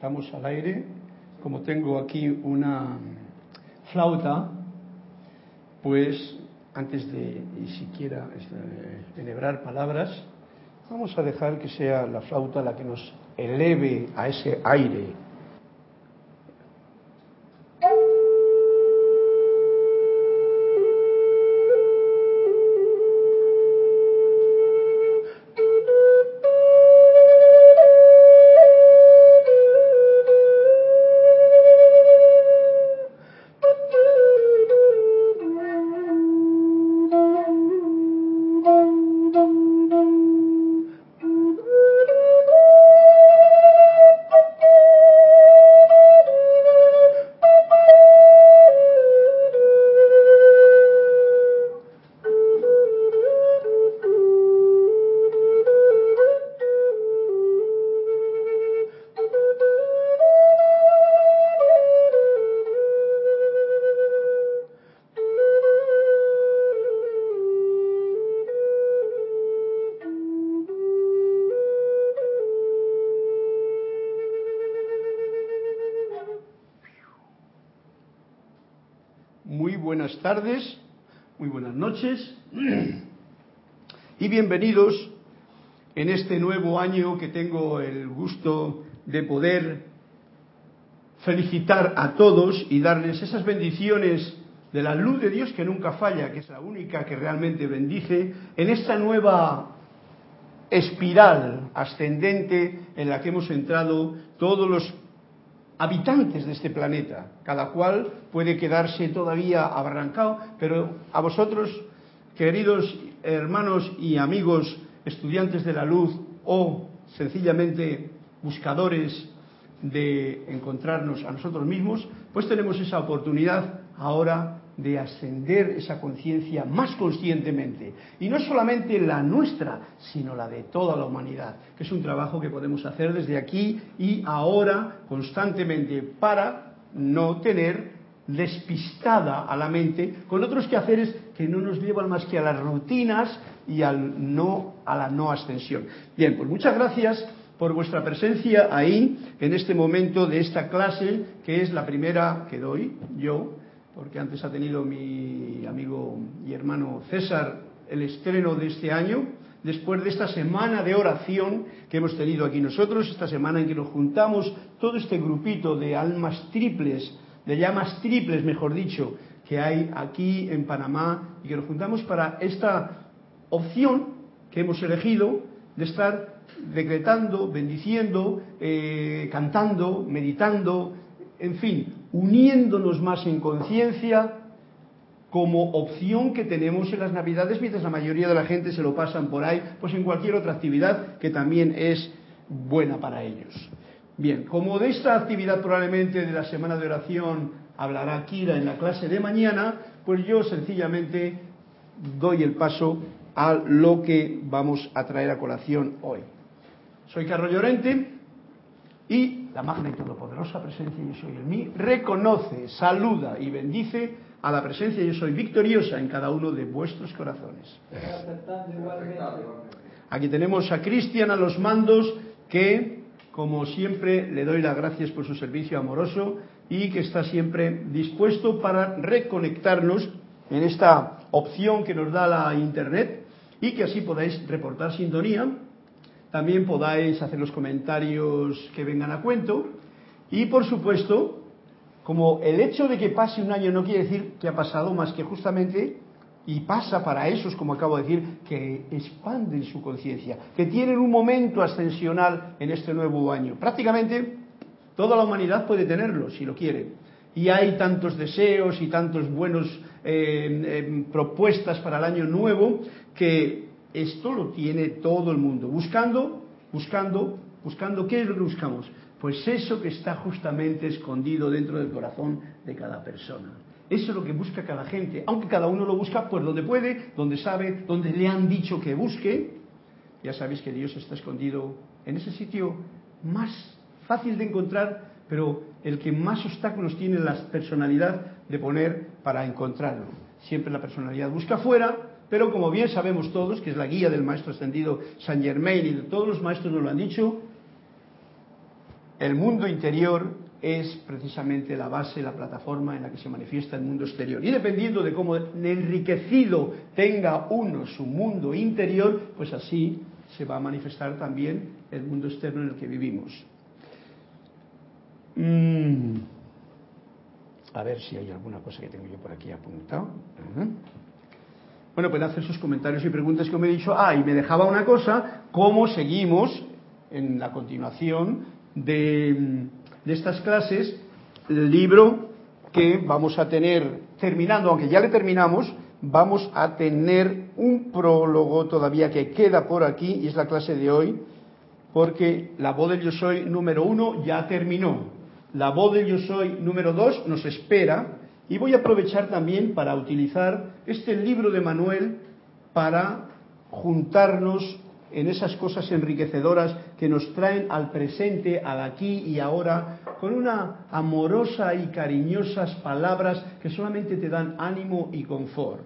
estamos al aire. Como tengo aquí una flauta, pues antes de siquiera celebrar palabras, vamos a dejar que sea la flauta la que nos eleve a ese aire tardes, muy buenas noches y bienvenidos en este nuevo año que tengo el gusto de poder felicitar a todos y darles esas bendiciones de la luz de Dios que nunca falla, que es la única que realmente bendice, en esta nueva espiral ascendente en la que hemos entrado todos los habitantes de este planeta. Cada cual puede quedarse todavía abarrancado, pero a vosotros, queridos hermanos y amigos, estudiantes de la luz o sencillamente buscadores de encontrarnos a nosotros mismos, pues tenemos esa oportunidad ahora de ascender esa conciencia más conscientemente. Y no solamente la nuestra, sino la de toda la humanidad, que es un trabajo que podemos hacer desde aquí y ahora constantemente para no tener despistada a la mente con otros quehaceres que no nos llevan más que a las rutinas y al no a la no ascensión. Bien, pues muchas gracias por vuestra presencia ahí en este momento de esta clase que es la primera que doy yo porque antes ha tenido mi amigo y hermano César el estreno de este año, después de esta semana de oración que hemos tenido aquí nosotros, esta semana en que nos juntamos todo este grupito de almas triples, de llamas triples, mejor dicho, que hay aquí en Panamá y que nos juntamos para esta opción que hemos elegido de estar decretando, bendiciendo, eh, cantando, meditando, en fin, uniéndonos más en conciencia como opción que tenemos en las Navidades, mientras la mayoría de la gente se lo pasan por ahí, pues en cualquier otra actividad que también es buena para ellos. Bien, como de esta actividad probablemente de la semana de oración hablará Kira en la clase de mañana, pues yo sencillamente doy el paso a lo que vamos a traer a colación hoy. Soy Carlos Llorente y la magna y todopoderosa presencia yo soy en mí, reconoce, saluda y bendice a la presencia yo soy victoriosa en cada uno de vuestros corazones. Aquí tenemos a Cristian a los mandos que, como siempre, le doy las gracias por su servicio amoroso y que está siempre dispuesto para reconectarnos en esta opción que nos da la Internet y que así podáis reportar sintonía también podáis hacer los comentarios que vengan a cuento. Y por supuesto, como el hecho de que pase un año no quiere decir que ha pasado más que justamente, y pasa para esos, como acabo de decir, que expanden su conciencia, que tienen un momento ascensional en este nuevo año. Prácticamente toda la humanidad puede tenerlo, si lo quiere. Y hay tantos deseos y tantos buenos eh, eh, propuestas para el año nuevo que esto lo tiene todo el mundo. Buscando, buscando, buscando, ¿qué es lo que buscamos? Pues eso que está justamente escondido dentro del corazón de cada persona. Eso es lo que busca cada gente, aunque cada uno lo busca pues donde puede, donde sabe, donde le han dicho que busque. Ya sabéis que Dios está escondido en ese sitio más fácil de encontrar, pero el que más obstáculos tiene la personalidad de poner para encontrarlo. Siempre la personalidad busca afuera, pero como bien sabemos todos, que es la guía del maestro ascendido Saint Germain y de todos los maestros nos lo han dicho, el mundo interior es precisamente la base, la plataforma en la que se manifiesta el mundo exterior. Y dependiendo de cómo enriquecido tenga uno su mundo interior, pues así se va a manifestar también el mundo externo en el que vivimos. Mm. A ver si hay alguna cosa que tengo yo por aquí apuntado. Bueno, pueden hacer sus comentarios y preguntas me he dicho. Ah, y me dejaba una cosa, cómo seguimos en la continuación de de estas clases el libro que vamos a tener terminando, aunque ya le terminamos, vamos a tener un prólogo todavía que queda por aquí y es la clase de hoy, porque la voz del yo soy número uno ya terminó. La voz del yo soy número dos nos espera y voy a aprovechar también para utilizar este libro de Manuel para juntarnos en esas cosas enriquecedoras que nos traen al presente, al aquí y ahora, con una amorosa y cariñosas palabras que solamente te dan ánimo y confort.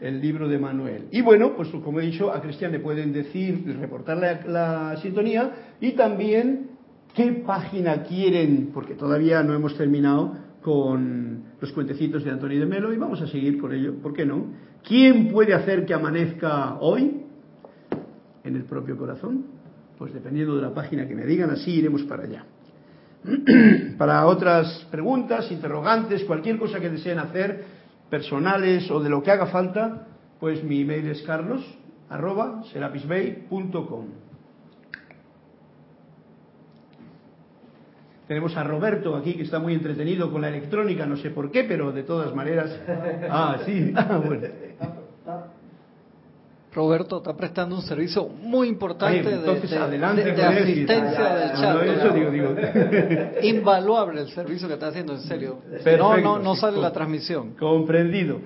El libro de Manuel. Y bueno, pues como he dicho, a Cristian le pueden decir, reportar la, sintonía y también qué página quieren, porque todavía no hemos terminado con los cuentecitos de Antonio de Melo y vamos a seguir con ello, ¿por qué no? ¿Quién puede hacer que amanezca hoy? en el propio corazón? Pues dependiendo de la página que me digan, así iremos para allá. para otras preguntas, interrogantes, cualquier cosa que deseen hacer, personales o de lo que haga falta, pues mi email es carlos arroba. Tenemos a Roberto aquí que está muy entretenido con la electrónica, no sé por qué, pero de todas maneras. Ah, sí. Ah, bueno. Roberto está prestando un servicio muy importante de, asistencia del chat. Invaluable el servicio que está haciendo, en serio. no, no, no sale la transmisión. Comprendido.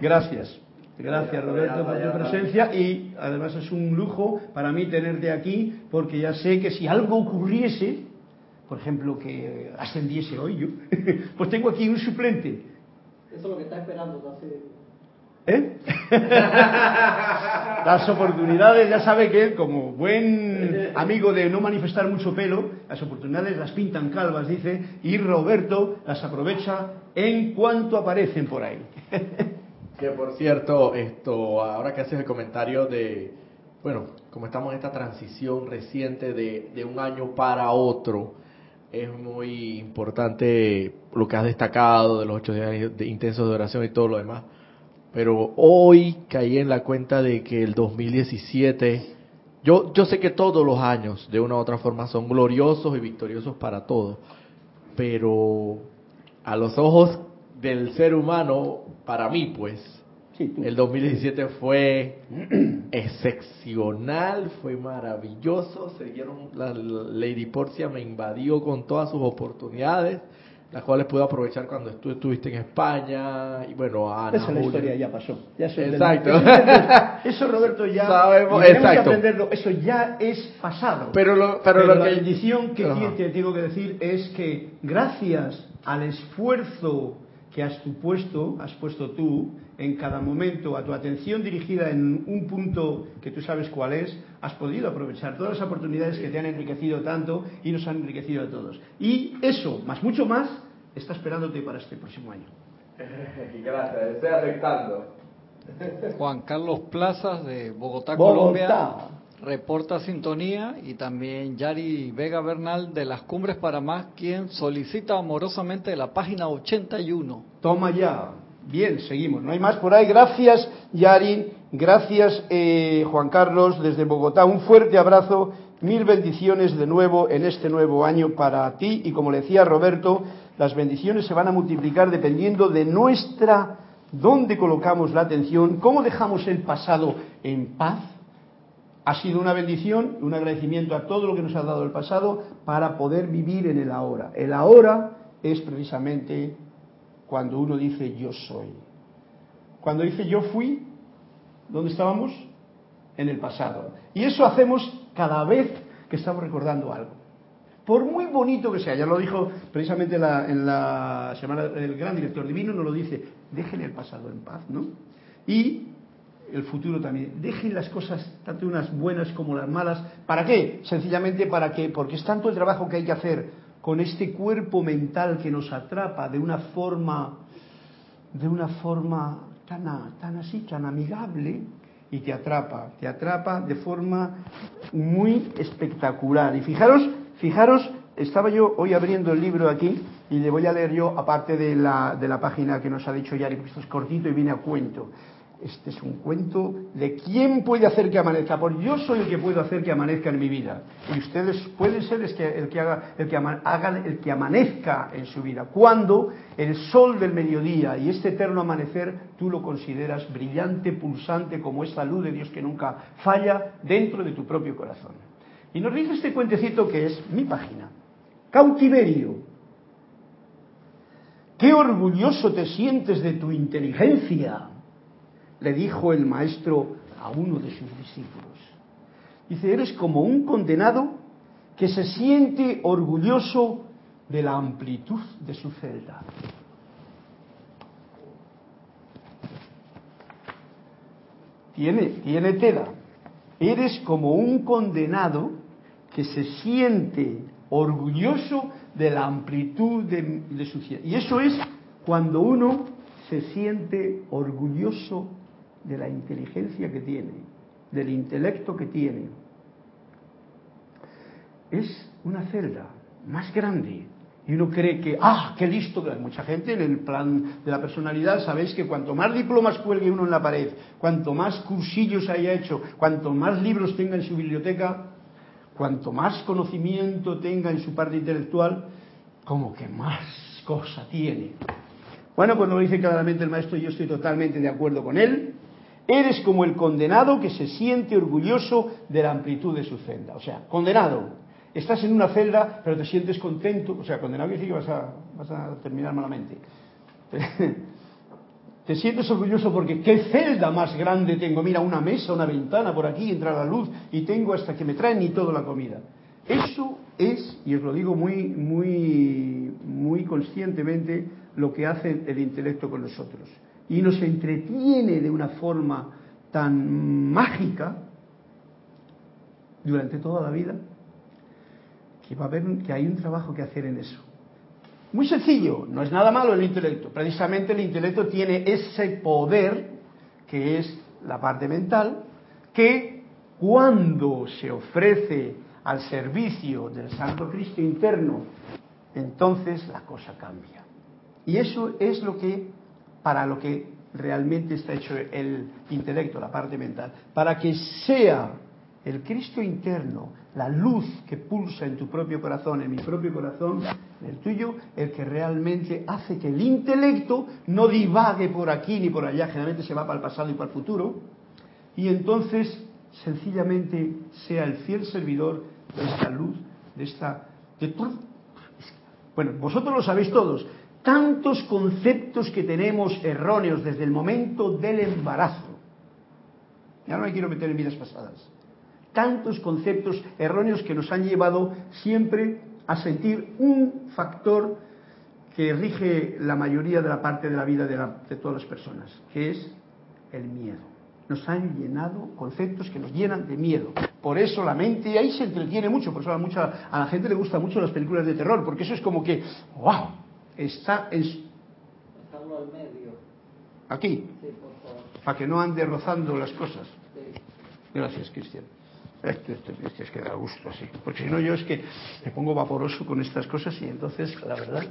Gracias. Gracias Roberto por tu presencia y además es un lujo para mí tenerte aquí porque ya sé que si algo ocurriese, por ejemplo que ascendiese hoy yo, pues tengo aquí un suplente. Eso es lo que está esperando ¿Eh? las oportunidades, ya sabe que él, como buen amigo de no manifestar mucho pelo, las oportunidades las pintan calvas, dice, y Roberto las aprovecha en cuanto aparecen por ahí. que por cierto, esto, ahora que haces el comentario de, bueno, como estamos en esta transición reciente de, de un año para otro, es muy importante lo que has destacado de los ocho días de intensos de oración y todo lo demás. Pero hoy caí en la cuenta de que el 2017, yo, yo sé que todos los años de una u otra forma son gloriosos y victoriosos para todos, pero a los ojos del ser humano, para mí pues, el 2017 fue excepcional, fue maravilloso, se dieron, la Lady Porcia me invadió con todas sus oportunidades, las cuales puedo aprovechar cuando tú estuviste en España y bueno Ana esa la historia ya pasó. Exacto. Eso Roberto ya sabemos exacto que aprenderlo. eso ya es pasado. Pero lo, pero, la bendición que te tengo que decir es que gracias al esfuerzo que has puesto has puesto tú en cada momento a tu atención dirigida en un punto que tú sabes cuál es, has podido aprovechar todas las oportunidades que te han enriquecido tanto y nos han enriquecido a todos. Y eso, más mucho más, está esperándote para este próximo año. Gracias, estoy aceptando. Juan Carlos Plazas de Bogotá, Colombia, reporta sintonía y también Yari Vega Bernal de las Cumbres para Más, quien solicita amorosamente la página 81. Toma ya. Bien, seguimos. No hay más por ahí. Gracias, Yari. Gracias, eh, Juan Carlos, desde Bogotá. Un fuerte abrazo. Mil bendiciones de nuevo en este nuevo año para ti. Y como le decía Roberto, las bendiciones se van a multiplicar dependiendo de nuestra, dónde colocamos la atención, cómo dejamos el pasado en paz. Ha sido una bendición, un agradecimiento a todo lo que nos ha dado el pasado para poder vivir en el ahora. El ahora es precisamente cuando uno dice yo soy. Cuando dice yo fui, ¿dónde estábamos? En el pasado. Y eso hacemos cada vez que estamos recordando algo. Por muy bonito que sea, ya lo dijo precisamente en la semana el gran director divino, nos lo dice, dejen el pasado en paz, ¿no? Y el futuro también. Dejen las cosas, tanto unas buenas como las malas. ¿Para qué? Sencillamente para que, porque es tanto el trabajo que hay que hacer con este cuerpo mental que nos atrapa de una forma, de una forma tan, tan así, tan amigable, y te atrapa, te atrapa de forma muy espectacular. Y fijaros, fijaros, estaba yo hoy abriendo el libro aquí y le voy a leer yo, aparte de la, de la página que nos ha dicho Yari, porque esto es cortito y viene a cuento. Este es un cuento de quién puede hacer que amanezca. Porque yo soy el que puedo hacer que amanezca en mi vida. Y ustedes pueden ser el que, el que haga, el que hagan el que amanezca en su vida. Cuando el sol del mediodía y este eterno amanecer tú lo consideras brillante, pulsante, como esa luz de Dios que nunca falla dentro de tu propio corazón. Y nos dice este cuentecito que es mi página. Cautiverio. Qué orgulloso te sientes de tu inteligencia le dijo el maestro a uno de sus discípulos. Dice, eres como un condenado que se siente orgulloso de la amplitud de su celda. Tiene, tiene tela. Eres como un condenado que se siente orgulloso de la amplitud de, de su celda. Y eso es cuando uno se siente orgulloso de la inteligencia que tiene, del intelecto que tiene. Es una celda más grande. Y uno cree que, ah, qué listo. Mucha gente en el plan de la personalidad, sabéis que cuanto más diplomas cuelgue uno en la pared, cuanto más cursillos haya hecho, cuanto más libros tenga en su biblioteca, cuanto más conocimiento tenga en su parte intelectual, como que más cosa tiene. Bueno, pues lo dice claramente el maestro, yo estoy totalmente de acuerdo con él. Eres como el condenado que se siente orgulloso de la amplitud de su celda. O sea, condenado. Estás en una celda, pero te sientes contento. O sea, condenado quiere decir que vas a, terminar malamente. Te, sientes orgulloso porque qué celda más grande tengo. Mira, una mesa, una ventana por aquí, entra la luz y tengo hasta que me traen y toda la comida. Eso es, y os lo digo muy, muy, muy conscientemente, lo que hace el intelecto con nosotros y nos entretiene de una forma tan mágica durante toda la vida que va a haber que hay un trabajo que hacer en eso. Muy sencillo, no es nada malo el intelecto. Precisamente el intelecto tiene ese poder que es la parte mental que cuando se ofrece al servicio del Santo Cristo interno, entonces la cosa cambia. Y eso es lo que para lo que realmente está hecho el intelecto, la parte mental, para que sea el Cristo interno, la luz que pulsa en tu propio corazón, en mi propio corazón, en el tuyo, el que realmente hace que el intelecto no divague por aquí ni por allá, generalmente se va para el pasado y para el futuro, y entonces sencillamente sea el fiel servidor de esta luz, de esta... De bueno, vosotros lo sabéis todos, tantos conceptos que tenemos erróneos desde el momento del embarazo. Ya no me quiero meter en vidas pasadas. Tantos conceptos erróneos que nos han llevado siempre a sentir un factor que rige la mayoría de la parte de la vida de, todas las personas, que es el miedo. Nos han llenado conceptos que nos llenan de miedo. Por eso la mente ahí se entretiene mucho, por eso a, mucha, a la gente le gustan mucho las películas de terror, porque eso es como que, wow, está en... al medio. Aquí. Para que no ande rozando las cosas. Gracias, Cristian. Esto, esto, es que da gusto así. Porque si no, yo es que me pongo vaporoso con estas cosas y entonces, la verdad,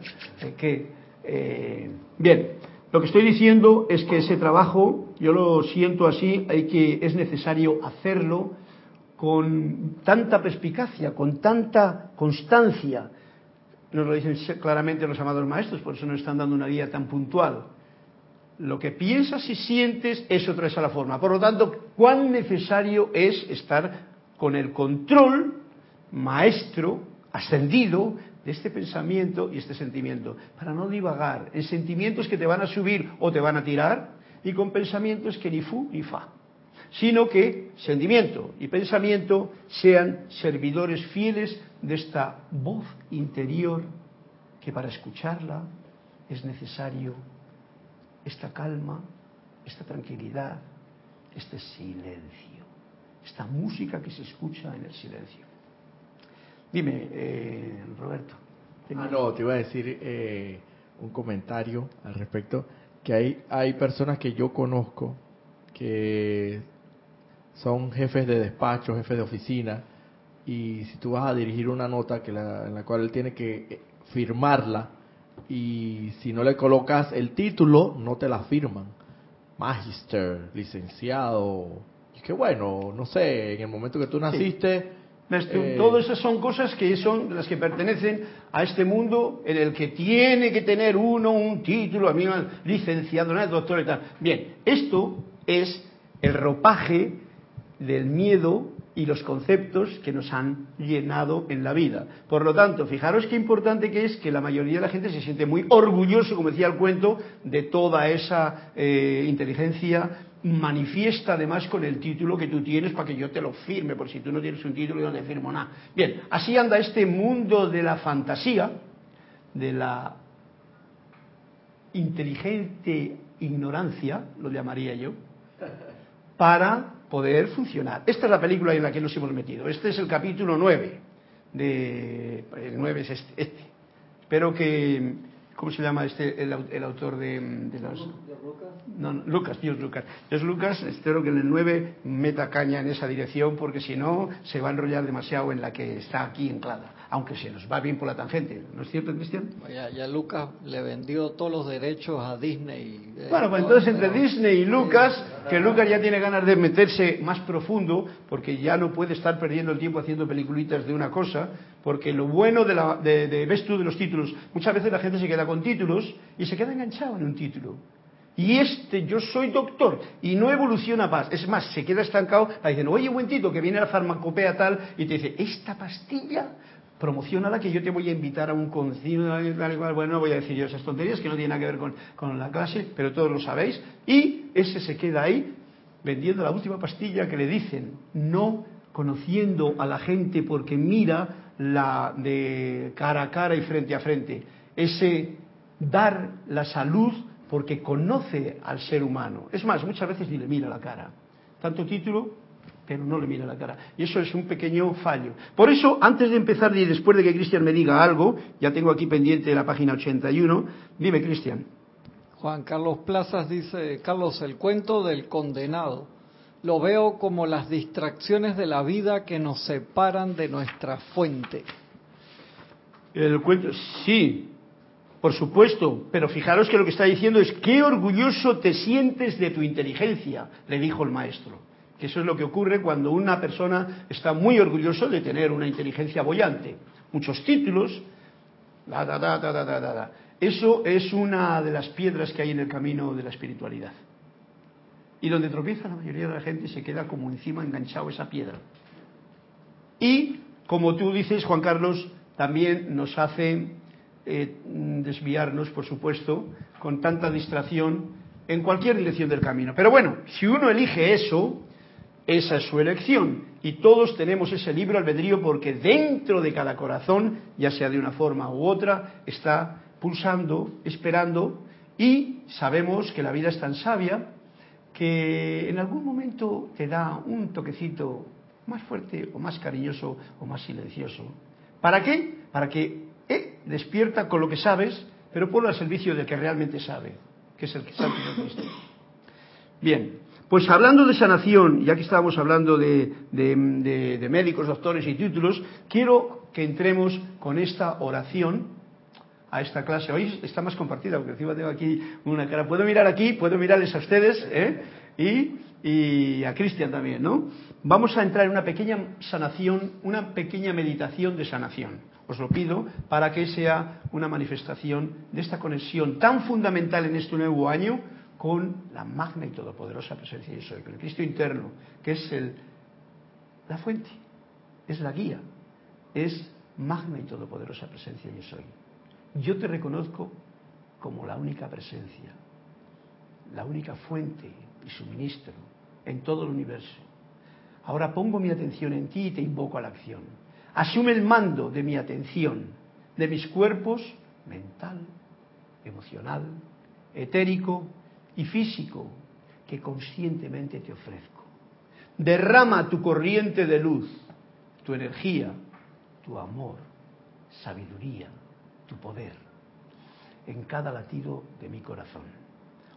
que. Eh, bien, lo que estoy diciendo es que ese trabajo, yo lo siento así, hay que, es necesario hacerlo con tanta perspicacia, con tanta constancia, nos lo dicen claramente los amados maestros, por eso nos están dando una guía tan puntual. Lo que piensas y sientes, eso traes a la forma. Por lo tanto, cuán necesario es estar con el control maestro, ascendido, de este pensamiento y este sentimiento, para no divagar en sentimientos que te van a subir o te van a tirar y con pensamientos que ni fu ni fa, sino que sentimiento y pensamiento sean servidores fieles de esta voz interior que para escucharla es necesario esta calma, esta tranquilidad, este silencio, esta música que se escucha en el silencio. Dime, eh, Roberto. Ah, no, te iba a decir eh, un comentario al respecto, que hay, hay personas que yo conozco que son jefes de despacho, jefes de oficina, y si tú vas a dirigir una nota que en la cual él tiene que eh, firmarla, y si no le colocas el título, no te la firman. Magister, licenciado. Y que bueno, no sé, en el momento que tú naciste... Eh, todas esas son cosas que son las que pertenecen a este mundo en el que tiene que tener uno un título, a mí licenciado, no doctor y tal. Bien, esto es el ropaje del miedo y los conceptos que nos han llenado en la vida. Por lo tanto, fijaros qué importante que es que la mayoría de la gente se siente muy orgulloso, como decía el cuento, de toda esa eh, inteligencia manifiesta además con el título que tú tienes para que yo te lo firme, por si tú no tienes un título yo no te firmo nada. Bien, así anda este mundo de la fantasía, de la inteligente ignorancia, lo llamaría yo, para poder funcionar. Esta es la película en la que nos hemos metido. Este es el capítulo 9. De, el 9 es este, este. Espero que ¿Cómo se llama este el, autor de, los Lucas? No, Lucas, Dios Lucas. Dios Lucas, espero que en el 9 meta caña en esa dirección porque si no se va a enrollar demasiado en la que está aquí anclada, aunque se nos va bien por la tangente, ¿no es cierto, Cristian? Ya, ya Lucas le vendió todos los derechos a Disney. Eh, bueno, pues entonces entre Disney y Lucas, que Lucas ya tiene ganas de meterse más profundo porque ya no puede estar perdiendo el tiempo haciendo peliculitas de una cosa, porque lo bueno de, la, de, ves tú de los títulos, muchas veces la gente se queda con títulos y se queda enganchado en un título. Y este, yo soy doctor, y no evoluciona más. Es más, se queda estancado, le dicen, oye, buen tito, que viene la farmacopea tal, y te dice, esta pastilla, promociona la que yo te voy a invitar a un concilio, bueno, no voy a decir yo esas tonterías que no tienen nada que ver con, con la clase, pero todos lo sabéis, y ese se queda ahí vendiendo la última pastilla que le dicen, no conociendo a la gente porque mira la de cara a cara y frente a frente, ese dar la salud porque conoce al ser humano. Es más, muchas veces ni le mira la cara. Tanto título, pero no le mira la cara. Y eso es un pequeño fallo. Por eso, antes de empezar y después de que Cristian me diga algo, ya tengo aquí pendiente la página 81, dime Cristian. Juan Carlos Plazas dice, Carlos, el cuento del condenado lo veo como las distracciones de la vida que nos separan de nuestra fuente. El cuento, sí, por supuesto, pero fijaros que lo que está diciendo es qué orgulloso te sientes de tu inteligencia, le dijo el maestro. Eso es lo que ocurre cuando una persona está muy orgulloso de tener una inteligencia bollante. Muchos títulos, da, da, da, da, da, da, da. Eso es una de las piedras que hay en el camino de la espiritualidad. Y donde tropieza la mayoría de la gente se queda como encima enganchado esa piedra. Y, como tú dices, Juan Carlos, también nos hace eh, desviarnos, por supuesto, con tanta distracción en cualquier dirección del camino. Pero bueno, si uno elige eso, esa es su elección. Y todos tenemos ese libro albedrío porque dentro de cada corazón, ya sea de una forma u otra, está pulsando, esperando y sabemos que la vida es tan sabia que en algún momento te da un toquecito más fuerte o más cariñoso o más silencioso. ¿Para qué? Para que eh, despierta con lo que sabes, pero ponlo al servicio del que realmente sabe, que es el que sabe. Bien, pues hablando de sanación, ya que estábamos hablando de, médicos, doctores y títulos, quiero que entremos con esta oración a esta clase. Hoy está más compartida, porque encima tengo aquí una cara. Puedo mirar aquí, puedo mirarles a ustedes ¿eh? y, y a Cristian también, ¿no? Vamos a entrar en una pequeña sanación, una pequeña meditación de sanación. Os lo pido para que sea una manifestación de esta conexión tan fundamental en este nuevo año con la magna y todopoderosa presencia de Soy, con el Cristo interno, que es el, la fuente, es la guía, es magna y todopoderosa presencia yo soy. Yo te reconozco como la única presencia, la única fuente y suministro en todo el universo. Ahora pongo mi atención en ti y te invoco a la acción. Asume el mando de mi atención, de mis cuerpos mental, emocional, etérico y físico, que conscientemente te ofrezco. Derrama tu corriente de luz, tu energía, tu amor, sabiduría, tu poder en cada latido de mi corazón.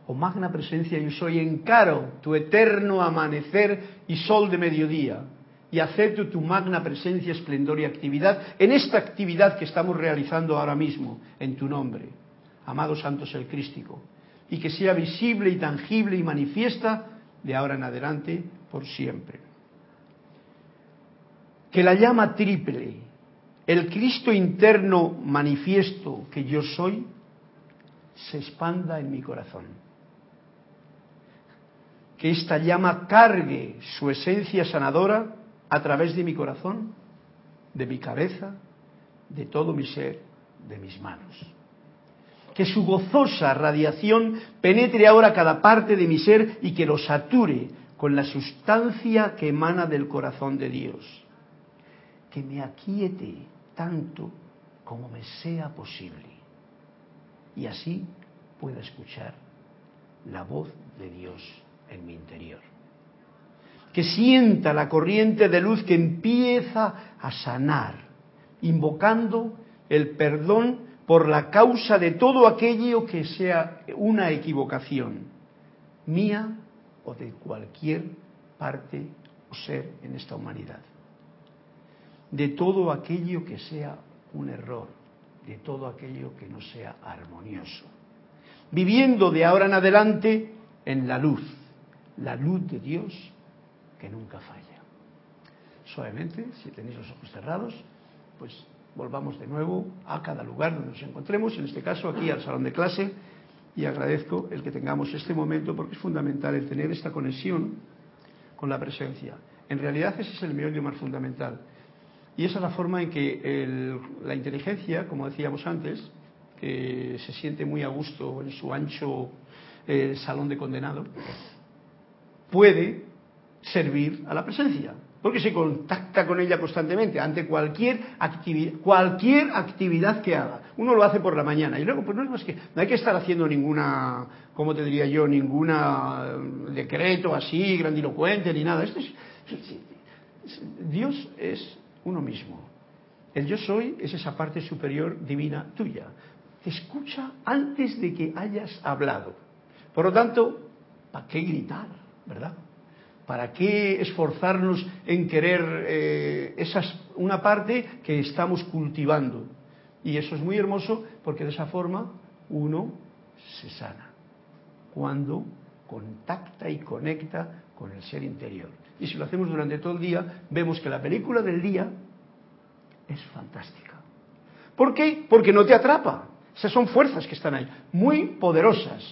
Oh magna presencia, yo soy, encaro tu eterno amanecer y sol de mediodía y acepto tu magna presencia, esplendor y actividad en esta actividad que estamos realizando ahora mismo en tu nombre, amado Santos el Crístico, y que sea visible y tangible y manifiesta de ahora en adelante por siempre. Que la llama triple, el Cristo interno manifiesto que yo soy, se expanda en mi corazón. Que esta llama cargue su esencia sanadora a través de mi corazón, de mi cabeza, de todo mi ser, de mis manos. Que su gozosa radiación penetre ahora cada parte de mi ser y que lo sature con la sustancia que emana del corazón de Dios. Que me aquiete tanto como me sea posible. Y así pueda escuchar la voz de Dios en mi interior que sienta la corriente de luz que empieza a sanar, invocando el perdón por la causa de todo aquello que sea una equivocación, mía o de cualquier parte o ser en esta humanidad. De todo aquello que sea un error, de todo aquello que no sea armonioso. Viviendo de ahora en adelante en la luz, la luz de Dios que nunca falla. Suavemente, si tenéis los ojos cerrados, pues volvamos de nuevo a cada lugar donde nos encontremos, en este caso aquí al salón de clase, y agradezco el que tengamos este momento porque es fundamental el tener esta conexión con la presencia. En realidad ese es el meollo más fundamental. Y esa es la forma en que la inteligencia, como decíamos antes, que se siente muy a gusto en su ancho eh, salón de condenado, puede servir a la presencia, porque se contacta con ella constantemente ante cualquier actividad, cualquier actividad que haga. Uno lo hace por la mañana y luego pues no es más que no hay que estar haciendo ninguna, ¿cómo te diría yo? Ninguna eh, decreto así grandilocuente ni nada. Esto es, Dios es uno mismo. El yo soy es esa parte superior divina tuya. Te escucha antes de que hayas hablado. Por lo tanto, ¿para qué gritar? ¿Verdad? ¿Para qué esforzarnos en querer eh, una parte que estamos cultivando? Y eso es muy hermoso porque de esa forma uno se sana. Cuando contacta y conecta con el ser interior. Y si lo hacemos durante todo el día, vemos que la película del día es fantástica. ¿Por qué? Porque no te atrapa. Esas son fuerzas que están ahí, muy poderosas,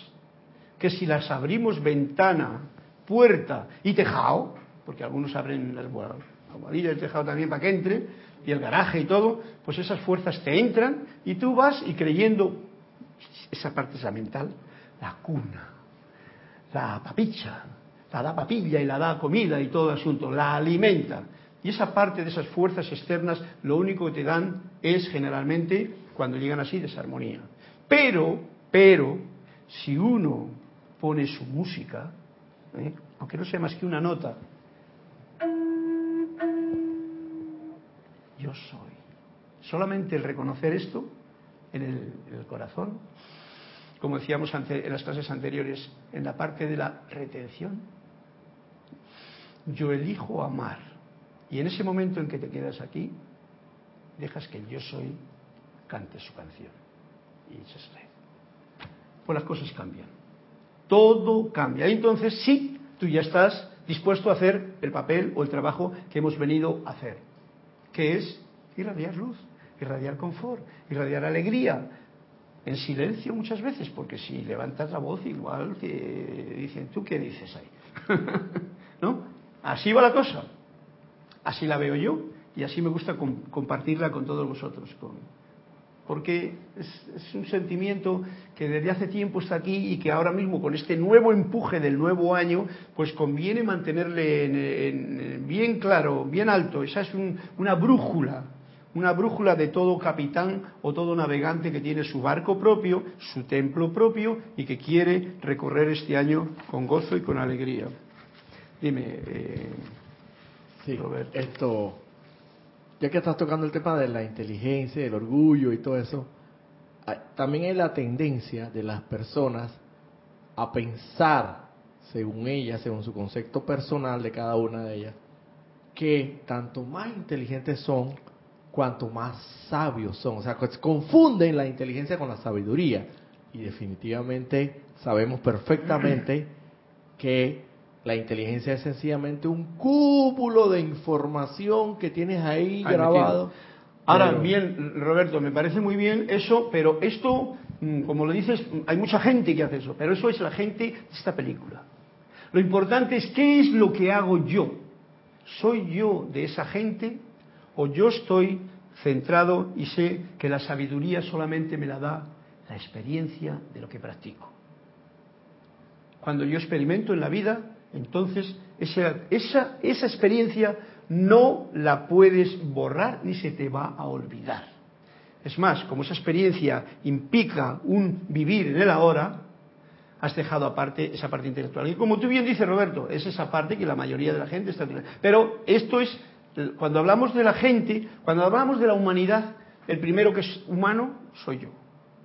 que si las abrimos ventana puerta y tejado, porque algunos abren las almohadillas del tejado también para que entre, y el garaje y todo, pues esas fuerzas te entran y tú vas y creyendo, esa parte es la mental, la cuna, la papicha, la da papilla y la da comida y todo el asunto, la alimenta. Y esa parte de esas fuerzas externas lo único que te dan es generalmente, cuando llegan así, desarmonía. Pero, pero, si uno pone su música, ¿eh? aunque no sea más que una nota. Yo soy. Solamente el reconocer esto en el, corazón, como decíamos en las clases anteriores, en la parte de la retención, yo elijo amar. Y en ese momento en que te quedas aquí, dejas que el yo soy cante su canción. Y se Pues las cosas cambian. Todo cambia. Entonces sí, tú ya estás dispuesto a hacer el papel o el trabajo que hemos venido a hacer, que es irradiar luz, irradiar confort, irradiar alegría, en silencio muchas veces, porque si levantas la voz igual que dicen, ¿tú qué dices ahí? ¿No? Así va la cosa, así la veo yo y así me gusta compartirla con todos vosotros, porque es, un sentimiento que desde hace tiempo está aquí y que ahora mismo con este nuevo empuje del nuevo año, pues conviene mantenerle bien claro, bien alto. Esa es una brújula, una brújula de todo capitán o todo navegante que tiene su barco propio, su templo propio y que quiere recorrer este año con gozo y con alegría. Dime, eh, sí, esto, ya que estás tocando el tema de la inteligencia, el orgullo y todo eso, también hay la tendencia de las personas a pensar, según ellas, según su concepto personal de cada una de ellas, que tanto más inteligentes son, cuanto más sabios son. O sea, confunden la inteligencia con la sabiduría. Y definitivamente sabemos perfectamente que la inteligencia es sencillamente un cúmulo de información que tienes ahí grabado. Ahora, bien, Roberto, me parece muy bien eso, pero esto, mm, como lo dices, hay mucha gente que hace eso, pero eso es la gente de esta película. Lo importante es qué es lo que hago yo. ¿Soy yo de esa gente o yo estoy centrado y sé que la sabiduría solamente me la da la experiencia de lo que practico? Cuando yo experimento en la vida, entonces esa, esa, esa experiencia no la puedes borrar ni se te va a olvidar. Es más, como esa experiencia implica un vivir en el ahora, has dejado aparte esa parte intelectual. Y como tú bien dices, Roberto, es esa parte que la mayoría de la gente está... Pero esto es, cuando hablamos de la gente, cuando hablamos de la humanidad, el primero que es humano soy yo.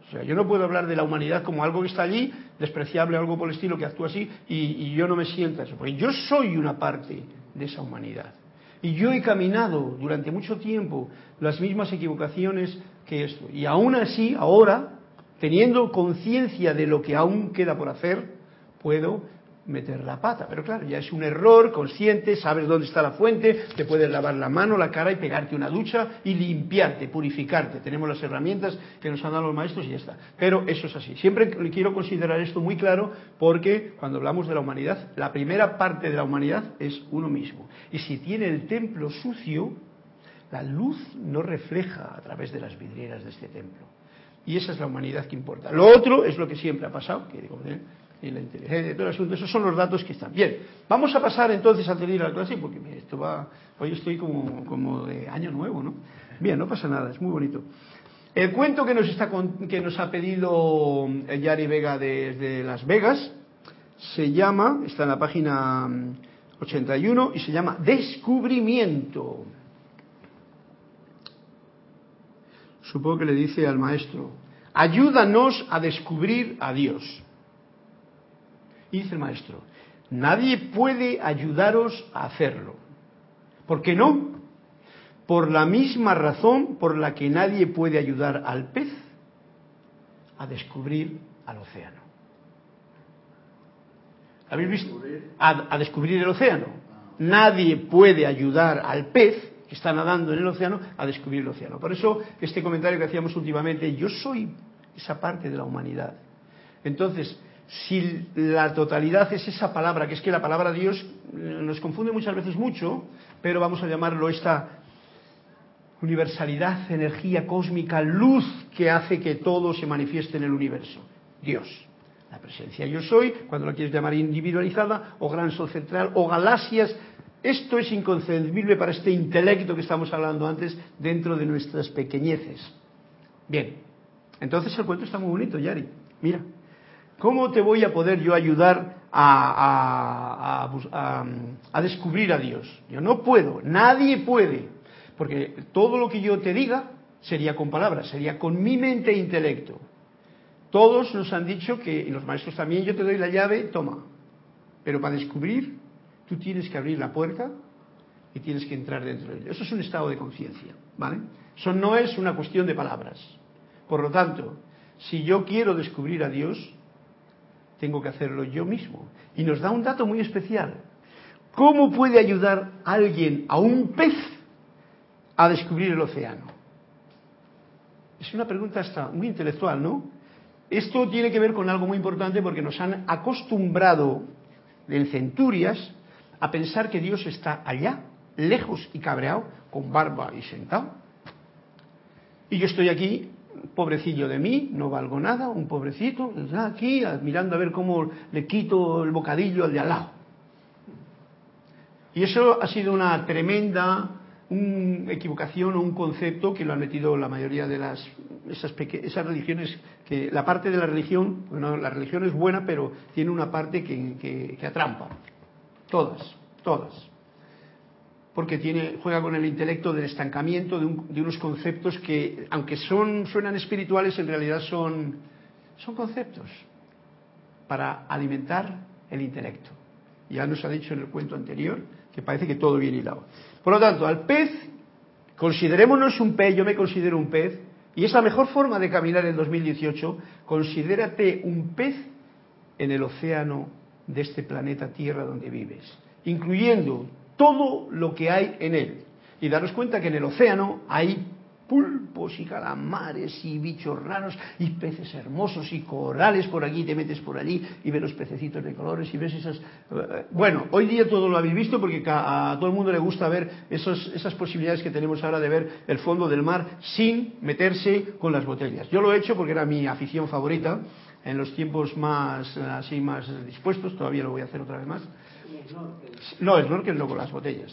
O sea, yo no puedo hablar de la humanidad como algo que está allí, despreciable, algo por el estilo, que actúa así, y, yo no me siento eso. Porque yo soy una parte de esa humanidad. Y yo he caminado durante mucho tiempo las mismas equivocaciones que esto. Y aún así, ahora, teniendo conciencia de lo que aún queda por hacer, puedo meter la pata. Pero claro, ya es un error consciente, sabes dónde está la fuente, te puedes lavar la mano, la cara y pegarte una ducha y limpiarte, purificarte. Tenemos las herramientas que nos han dado los maestros y ya está. Pero eso es así. Siempre quiero considerar esto muy claro porque cuando hablamos de la humanidad, la primera parte de la humanidad es uno mismo. Y si tiene el templo sucio, la luz no refleja a través de las vidrieras de este templo. Y esa es la humanidad que importa. Lo otro es lo que siempre ha pasado, que digo, ¿eh? Y la inteligencia y todo el asunto. Esos son los datos que están. Bien, vamos a pasar entonces a tener la clase porque esto va, hoy estoy como, como de año nuevo, ¿no? Bien, no pasa nada, es muy bonito. El cuento que nos, está, que nos ha pedido eh, Yari Vega desde Las Vegas se llama, está en la página 81 y se llama Descubrimiento. Supongo que le dice al maestro, ayúdanos a descubrir a Dios. Y dice el maestro, nadie puede ayudaros a hacerlo. ¿Por qué no? Por la misma razón por la que nadie puede ayudar al pez a descubrir al océano. ¿Habéis visto? A, a descubrir el océano. Nadie puede ayudar al pez que está nadando en el océano a descubrir el océano. Por eso este comentario que hacíamos últimamente, yo soy esa parte de la humanidad. Entonces, si la totalidad es esa palabra, que es que la palabra Dios eh, nos confunde muchas veces mucho, pero vamos a llamarlo esta universalidad, energía cósmica, luz que hace que todo se manifieste en el universo. Dios. La presencia yo soy, cuando lo quieres llamar individualizada, o gran sol central, o galaxias. Esto es inconcebible para este intelecto que estamos hablando antes dentro de nuestras pequeñeces. Bien, entonces el cuento está muy bonito, Yari. Mira. ¿Cómo te voy a poder yo ayudar a, descubrir a Dios? Yo no puedo, nadie puede, porque todo lo que yo te diga sería con palabras, sería con mi mente e intelecto. Todos nos han dicho que, y los maestros también, yo te doy la llave, toma. Pero para descubrir, tú tienes que abrir la puerta y tienes que entrar dentro de ella. Eso es un estado de conciencia, ¿vale? Eso no es una cuestión de palabras. Por lo tanto, si yo quiero descubrir a Dios, tengo que hacerlo yo mismo. Y nos da un dato muy especial. ¿Cómo puede ayudar alguien a un pez a descubrir el océano? Es una pregunta hasta muy intelectual, ¿no? Esto tiene que ver con algo muy importante porque nos han acostumbrado en centurias a pensar que Dios está allá, lejos y cabreado, con barba y sentado. Y yo estoy aquí pobrecillo de mí, no valgo nada, un pobrecito, aquí mirando a ver cómo le quito el bocadillo al de al lado. Y eso ha sido una tremenda una equivocación o un concepto que lo han metido la mayoría de las esas, esas religiones que la parte de la religión bueno la religión es buena pero tiene una parte que, que, atrampa todas todas porque tiene juega con el intelecto del estancamiento de, de, unos conceptos que aunque son suenan espirituales en realidad son son conceptos para alimentar el intelecto. Ya nos ha dicho en el cuento anterior que parece que todo viene hilado. Por lo tanto, al pez, considerémonos un pez, yo me considero un pez, y es la mejor forma de caminar en 2018, considérate un pez en el océano de este planeta Tierra donde vives, incluyendo todo lo que hay en él. Y daros cuenta que en el océano hay pulpos y calamares y bichos raros y peces hermosos y corales por aquí, te metes por allí y ves los pececitos de colores y ves esas... Eh, bueno, hoy día todo lo habéis visto porque a todo el mundo le gusta ver esos, esas posibilidades que tenemos ahora de ver el fondo del mar sin meterse con las botellas. Yo lo he hecho porque era mi afición favorita en los tiempos más así más dispuestos, todavía lo voy a hacer otra vez más. No, snorkel no con las botellas.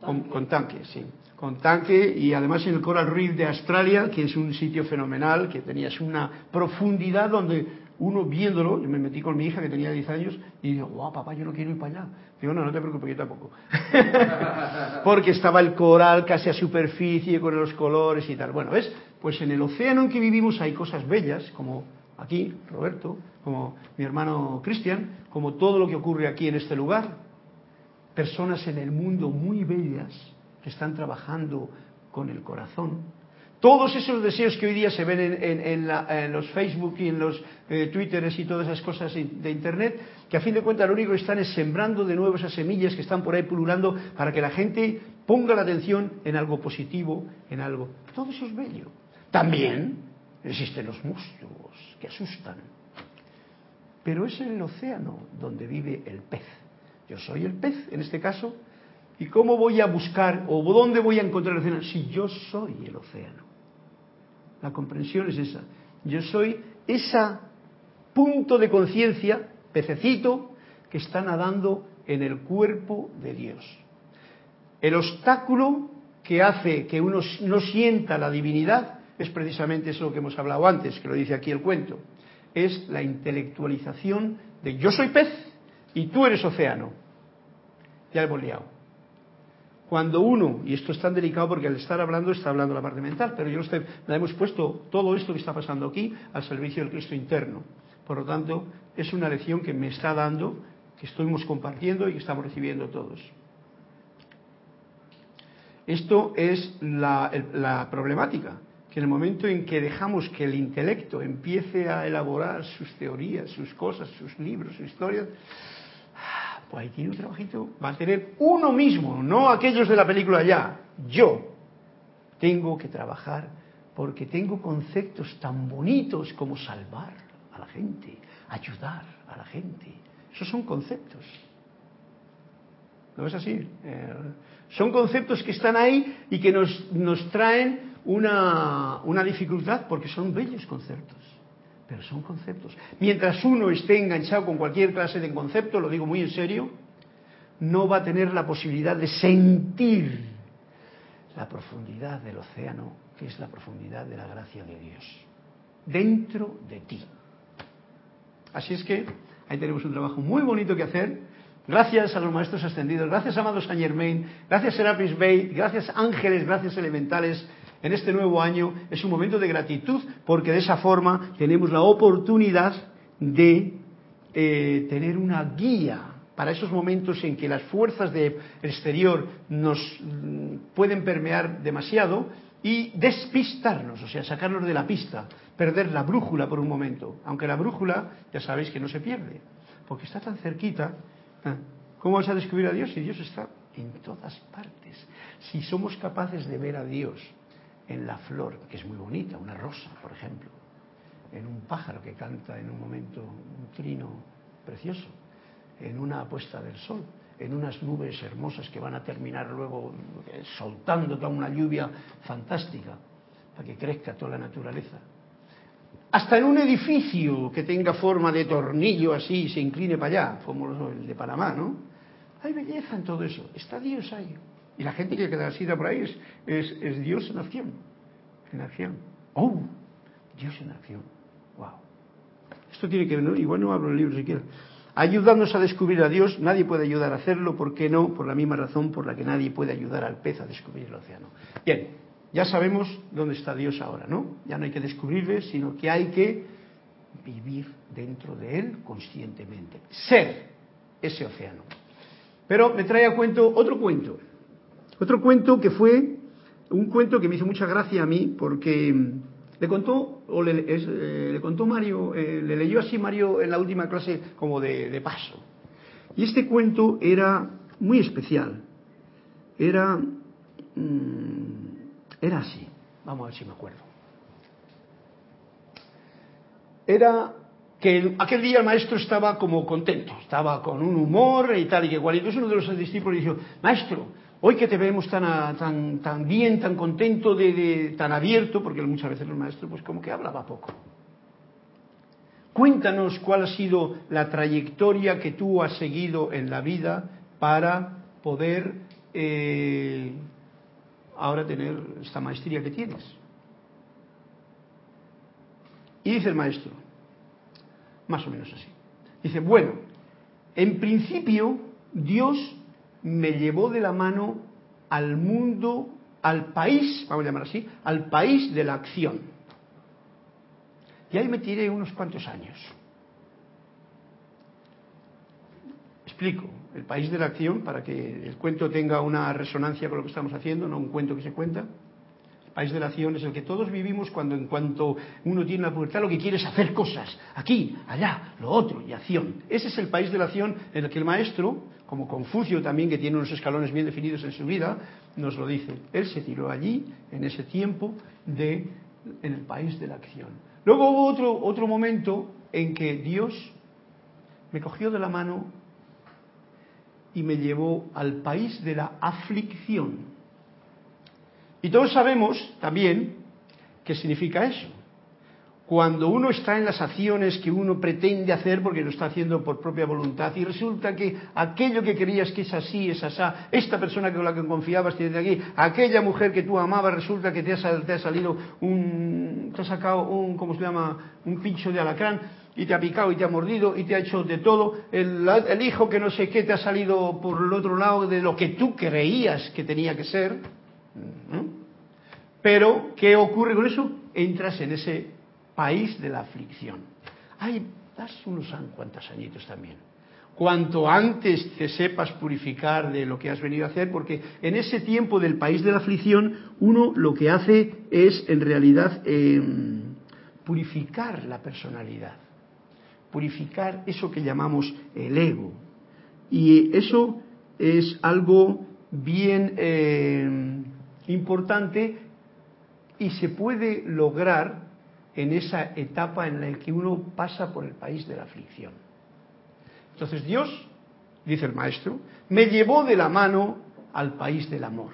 Con, con tanque, sí con tanque y además en el Coral Reef de Australia, que es un sitio fenomenal, que tenías una profundidad donde uno viéndolo, yo me metí con mi hija que tenía 10 años y digo, guau, papá, yo no quiero ir para allá. Digo, no, no te preocupes, yo tampoco. Porque estaba el coral casi a superficie con los colores y tal. Bueno, ¿ves? Pues en el océano en que vivimos hay cosas bellas, como aquí, Roberto, como mi hermano Cristian, como todo lo que ocurre aquí en este lugar. Personas en el mundo muy bellas que están trabajando con el corazón. Todos esos deseos que hoy día se ven en, los Facebook y en los eh, Twitteres y todas esas cosas de Internet, que a fin de cuentas lo único que están es sembrando de nuevo esas semillas que están por ahí pululando para que la gente ponga la atención en algo positivo, en algo. Todo eso es bello. También existen los monstruos que asustan. Pero es el océano donde vive el pez. Yo soy el pez, en este caso, ¿Y cómo voy a buscar o dónde voy a encontrar el océano si yo soy el océano? La comprensión es esa. Yo soy ese punto de conciencia, pececito, que está nadando en el cuerpo de Dios. El obstáculo que hace que uno no sienta la divinidad es precisamente eso que hemos hablado antes, que lo dice aquí el cuento. Es la intelectualización de yo soy pez y tú eres océano. Ya hemos liado cuando uno, y esto es tan delicado porque al estar hablando está hablando la parte mental, pero yo me hemos puesto todo esto que está pasando aquí al servicio del Cristo interno. Por lo tanto, es una lección que me está dando, que estamos compartiendo y que estamos recibiendo todos. Esto es la, la problemática, que en el momento en que dejamos que el intelecto empiece a elaborar sus teorías, sus cosas, sus libros, sus historias, ahí tiene un trabajito, va a tener uno mismo, no aquellos de la película ya, yo tengo que trabajar porque tengo conceptos tan bonitos como salvar a la gente, ayudar a la gente. Esos son conceptos. ¿No es así? Eh, son conceptos que están ahí y que nos, nos traen una, una dificultad porque son bellos conceptos pero son conceptos. Mientras uno esté enganchado con cualquier clase de concepto, lo digo muy en serio, no va a tener la posibilidad de sentir la profundidad del océano, que es la profundidad de la gracia de Dios, dentro de ti. Así es que ahí tenemos un trabajo muy bonito que hacer. Gracias a los maestros ascendidos, gracias amado Saint Germain, gracias Serapis Bey, gracias ángeles, gracias elementales, en este nuevo año es un momento de gratitud porque de esa forma tenemos la oportunidad de eh, tener una guía para esos momentos en que las fuerzas del exterior nos mm, pueden permear demasiado y despistarnos, o sea, sacarnos de la pista, perder la brújula por un momento, aunque la brújula ya sabéis que no se pierde, porque está tan cerquita. ¿eh? ¿Cómo vas a descubrir a Dios si Dios está en todas partes? Si somos capaces de ver a Dios en la flor, que es muy bonita, una rosa, por ejemplo, en un pájaro que canta en un momento un trino precioso, en una puesta del sol, en unas nubes hermosas que van a terminar luego eh, soltando toda una lluvia fantástica para que crezca toda la naturaleza. Hasta en un edificio que tenga forma de tornillo así y se incline para allá, como el de Panamá, ¿no? Hay belleza en todo eso. Está Dios ahí. Y la gente que queda así por ahí es, es, Dios en acción. En acción. ¡Oh! Dios en acción. ¡Wow! Esto tiene que ver, igual no hablo el libro siquiera. Ayudándonos a descubrir a Dios, nadie puede ayudar a hacerlo, ¿por qué no? Por la misma razón por la que nadie puede ayudar al pez a descubrir el océano. Bien, ya sabemos dónde está Dios ahora, ¿no? Ya no hay que descubrirle, sino que hay que vivir dentro de Él conscientemente. Ser ese océano. Pero me trae a cuento otro cuento. Otro cuento que fue un cuento que me hizo mucha gracia a mí porque le contó, o le, eh, contó Mario, eh, le leyó así Mario en la última clase como de, paso. Y este cuento era muy especial. Era, mm, era así. Vamos a ver si me acuerdo. Era que aquel día el maestro estaba como contento, estaba con un humor y tal y que igual. Entonces uno de los discípulos dijo, maestro, hoy que te vemos tan, tan, tan bien, tan contento, de, tan abierto, porque muchas veces el maestro pues como que hablaba poco. Cuéntanos cuál ha sido la trayectoria que tú has seguido en la vida para poder eh, ahora tener esta maestría que tienes. Y dice el maestro, más o menos así. Dice, bueno, en principio Dios me llevó de la mano al mundo, al país, vamos a llamar así, al país de la acción. Y ahí me tiré unos cuantos años. Explico, el país de la acción, para que el cuento tenga una resonancia con lo que estamos haciendo, no un cuento que se cuenta. El país de la acción es el que todos vivimos cuando en cuanto uno tiene la pubertad lo que quiere es hacer cosas, aquí, allá, lo otro, y acción. Ese es el país de la acción en el que el maestro, como Confucio también, que tiene unos escalones bien definidos en su vida, nos lo dice. Él se tiró allí, en ese tiempo, de, en el país de la acción. Luego hubo otro, otro momento en que Dios me cogió de la mano y me llevó al país de la aflicción. Y todos sabemos también qué significa eso. Cuando uno está en las acciones que uno pretende hacer porque lo está haciendo por propia voluntad y resulta que aquello que creías que es así, es asá, esta persona con la que confiabas tiene aquí, aquella mujer que tú amabas resulta que te ha, salido un, te ha sacado un, ¿cómo se llama? Un pincho de alacrán y te ha picado y te ha mordido y te ha hecho de todo. El, hijo que no sé qué te ha salido por el otro lado de lo que tú creías que tenía que ser. Pero, ¿qué ocurre con eso? Entras en ese país de la aflicción. Ay, das unos cuantos añitos también. Cuanto antes te sepas purificar de lo que has venido a hacer, porque en ese tiempo del país de la aflicción, uno lo que hace es, en realidad, em, purificar la personalidad purificar eso que llamamos el ego. Y eso es algo bien eh, importante y se puede lograr en esa etapa en la que uno pasa por el país de la aflicción. Entonces Dios, dice el maestro, me llevó de la mano al país del amor.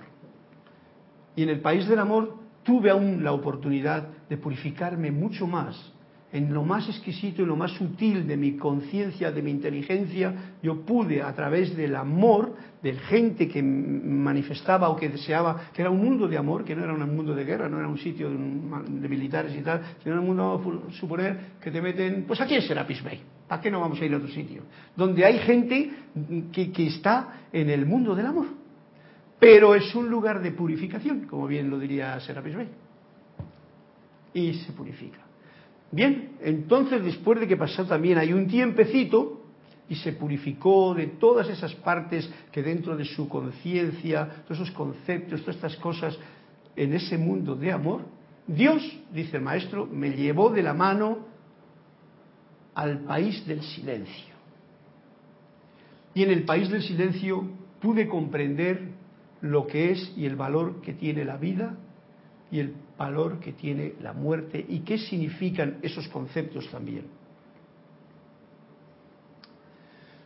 Y en el país del amor tuve aún la oportunidad de purificarme mucho más en lo más exquisito y lo más sutil de mi conciencia, de mi inteligencia, yo pude a través del amor, de gente que manifestaba o que deseaba, que era un mundo de amor, que no era un mundo de guerra, no era un sitio de, militares y tal, sino un mundo, suponer, que te meten, pues aquí en Serapis Bay, ¿para qué no vamos a ir a otro sitio? Donde hay gente que, que está en el mundo del amor, pero es un lugar de purificación, como bien lo diría Serapis Bay, y se purifica. Bien, entonces después de que pasó también hay un tiempecito y se purificó de todas esas partes que dentro de su conciencia, todos esos conceptos, todas estas cosas en ese mundo de amor, Dios, dice el maestro, me llevó de la mano al país del silencio. Y en el país del silencio pude comprender lo que es y el valor que tiene la vida y el valor que tiene la muerte y qué significan esos conceptos también.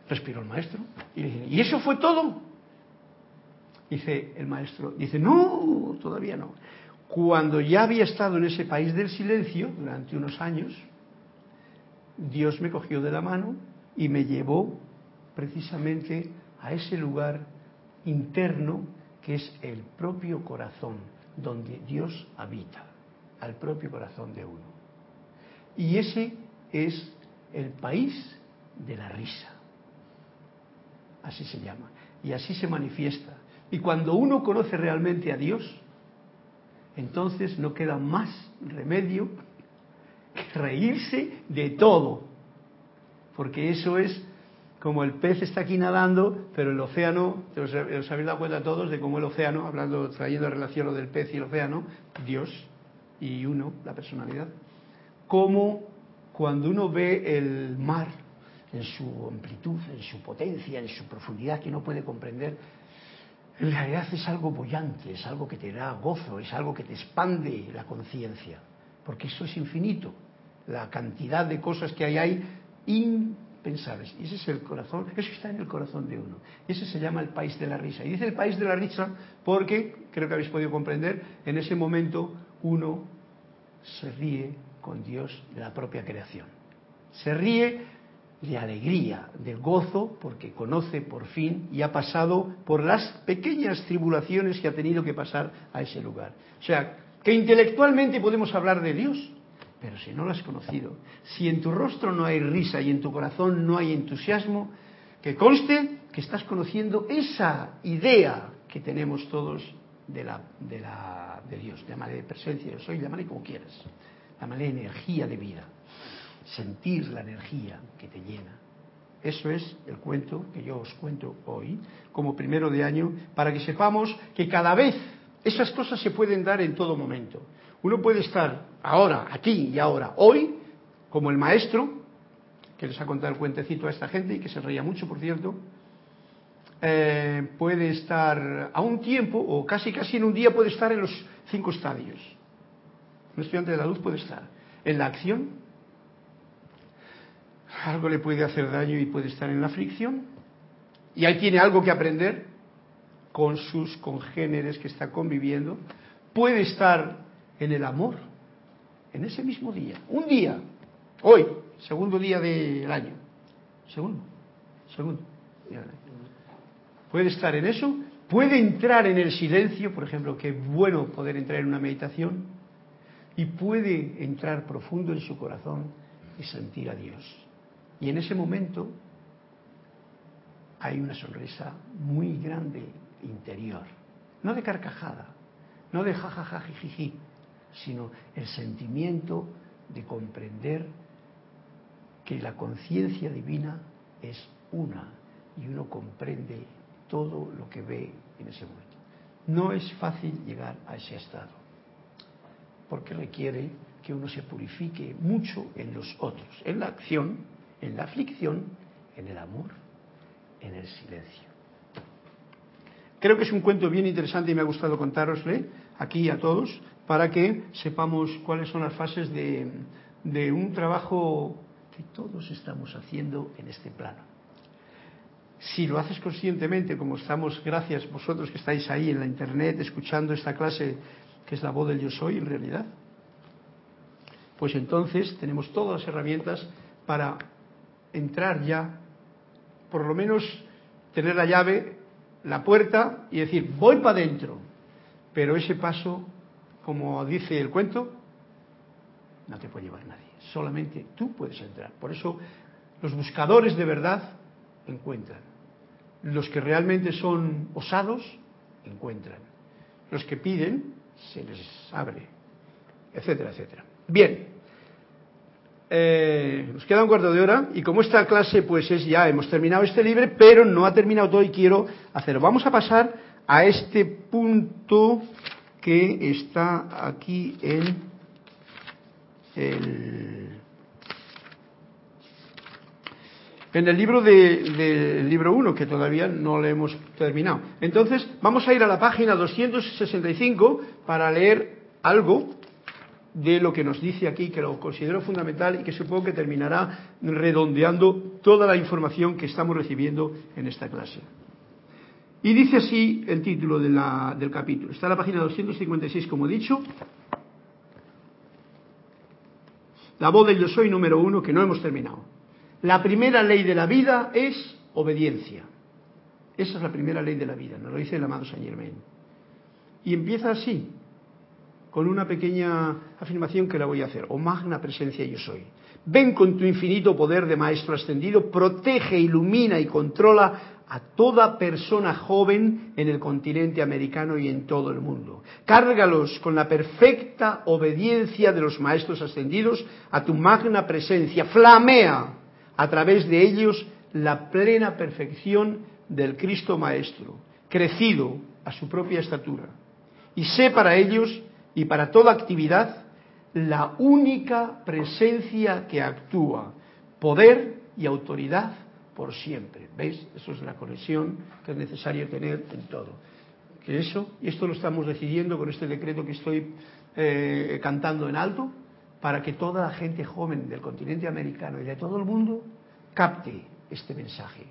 Respiró el maestro y dice, ¿y eso fue todo? Dice el maestro, dice, no, todavía no. Cuando ya había estado en ese país del silencio durante unos años, Dios me cogió de la mano y me llevó precisamente a ese lugar interno que es el propio corazón donde Dios habita, al propio corazón de uno. Y ese es el país de la risa. Así se llama. Y así se manifiesta. Y cuando uno conoce realmente a Dios, entonces no queda más remedio que reírse de todo. Porque eso es como el pez está aquí nadando, pero el océano, os, habéis dado cuenta todos de cómo el océano, hablando, trayendo relación lo del pez y el océano, Dios y uno, la personalidad, como cuando uno ve el mar en su amplitud, en su potencia, en su profundidad que no puede comprender, en realidad es algo bollante, es algo que te da gozo, es algo que te expande la conciencia, porque eso es infinito, la cantidad de cosas que hay ahí impensables. Y ese es el corazón, eso está en el corazón de uno. Y ese se llama el país de la risa. Y dice el país de la risa porque, creo que habéis podido comprender, en ese momento uno se ríe con Dios de la propia creación. Se ríe de alegría, de gozo, porque conoce por fin y ha pasado por las pequeñas tribulaciones que ha tenido que pasar a ese lugar. O sea, que intelectualmente podemos hablar de Dios, pero si no lo has conocido, si en tu rostro no hay risa y en tu corazón no hay entusiasmo, que conste que estás conociendo esa idea que tenemos todos de, la, de, la, de Dios, llámale presencia, yo soy, llámale como quieras, llámale energía de vida sentir la energía que te llena. Eso es el cuento que yo os cuento hoy, como primero de año, para que sepamos que cada vez esas cosas se pueden dar en todo momento. Uno puede estar ahora, aquí y ahora, hoy, como el maestro, que les ha contado el cuentecito a esta gente y que se reía mucho, por cierto, eh, puede estar a un tiempo, o casi casi en un día, puede estar en los cinco estadios. Un estudiante de la luz puede estar en la acción, algo le puede hacer daño y puede estar en la fricción. Y ahí tiene algo que aprender con sus congéneres que está conviviendo. Puede estar en el amor, en ese mismo día. Un día, hoy, segundo día del año. Segundo, segundo. Puede estar en eso, puede entrar en el silencio, por ejemplo, que es bueno poder entrar en una meditación, y puede entrar profundo en su corazón y sentir a Dios. Y en ese momento hay una sonrisa muy grande interior, no de carcajada, no de jajajajijiji, sino el sentimiento de comprender que la conciencia divina es una y uno comprende todo lo que ve en ese momento. No es fácil llegar a ese estado, porque requiere que uno se purifique mucho en los otros, en la acción en la aflicción, en el amor, en el silencio. Creo que es un cuento bien interesante y me ha gustado contárosle aquí a todos para que sepamos cuáles son las fases de, de un trabajo que todos estamos haciendo en este plano. Si lo haces conscientemente, como estamos, gracias vosotros que estáis ahí en la internet escuchando esta clase que es la voz del yo soy en realidad, pues entonces tenemos todas las herramientas para entrar ya, por lo menos tener la llave, la puerta y decir, voy para adentro. Pero ese paso, como dice el cuento, no te puede llevar nadie. Solamente tú puedes entrar. Por eso los buscadores de verdad encuentran. Los que realmente son osados encuentran. Los que piden se les abre, etcétera, etcétera. Bien, eh, nos queda un cuarto de hora y como esta clase pues es ya, hemos terminado este libre, pero no ha terminado todo y quiero hacerlo. Vamos a pasar a este punto que está aquí en el, en el libro del de, libro 1, que todavía no lo hemos terminado. Entonces, vamos a ir a la página 265 para leer algo de lo que nos dice aquí, que lo considero fundamental y que supongo que terminará redondeando toda la información que estamos recibiendo en esta clase. Y dice así el título del capítulo. Está en la página 256, como he dicho. La voz del yo soy número uno, que no hemos terminado. La primera ley de la vida es obediencia. Esa es la primera ley de la vida, nos lo dice el amado Saint Germain. Y empieza así, con una pequeña afirmación que la voy a hacer. O magna presencia yo soy. Ven con tu infinito poder de Maestro ascendido, protege, ilumina y controla a toda persona joven en el continente americano y en todo el mundo. Cárgalos con la perfecta obediencia de los Maestros ascendidos a tu magna presencia. Flamea a través de ellos la plena perfección del Cristo Maestro, crecido a su propia estatura. Y sé para ellos y para toda actividad la única presencia que actúa, poder y autoridad por siempre. ¿Veis? Eso es la conexión que es necesario tener en todo. Que eso, y esto lo estamos decidiendo con este decreto que estoy eh, cantando en alto, para que toda la gente joven del continente americano y de todo el mundo capte este mensaje,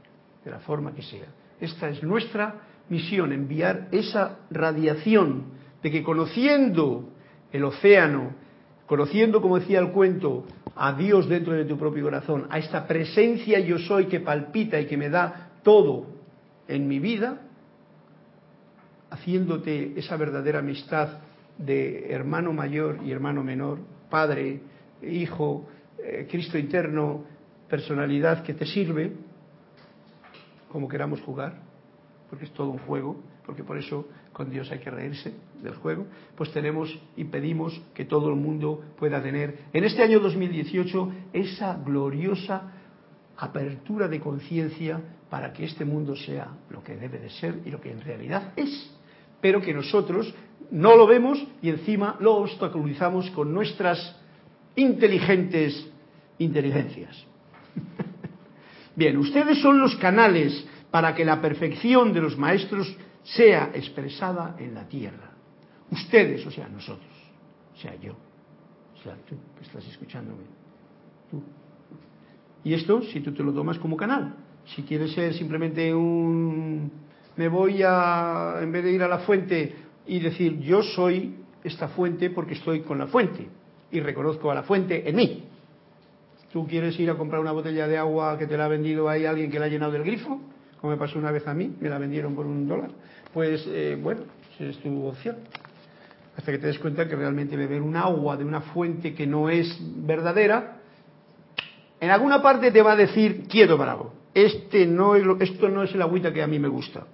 de la forma que sea. Esta es nuestra misión, enviar esa radiación de que conociendo el océano, conociendo, como decía el cuento, a Dios dentro de tu propio corazón, a esta presencia yo soy que palpita y que me da todo en mi vida, haciéndote esa verdadera amistad de hermano mayor y hermano menor, padre, hijo, eh, Cristo interno, personalidad que te sirve, como queramos jugar, porque es todo un juego, porque por eso con Dios hay que reírse del juego, pues tenemos y pedimos que todo el mundo pueda tener en este año 2018 esa gloriosa apertura de conciencia para que este mundo sea lo que debe de ser y lo que en realidad es, pero que nosotros no lo vemos y encima lo obstaculizamos con nuestras inteligentes inteligencias. Bien, ustedes son los canales para que la perfección de los maestros sea expresada en la tierra. Ustedes, o sea, nosotros, o sea, yo, o sea, tú estás escuchándome, tú. Y esto, si tú te lo tomas como canal, si quieres ser simplemente un... Me voy a, en vez de ir a la fuente y decir, yo soy esta fuente porque estoy con la fuente y reconozco a la fuente en mí. ¿Tú quieres ir a comprar una botella de agua que te la ha vendido ahí alguien que la ha llenado del grifo? Como me pasó una vez a mí, me la vendieron por un dólar pues eh, bueno, es tu opción. Hasta que te des cuenta que realmente beber un agua de una fuente que no es verdadera, en alguna parte te va a decir, quiero bravo, este no es esto no es el agüita que a mí me gusta.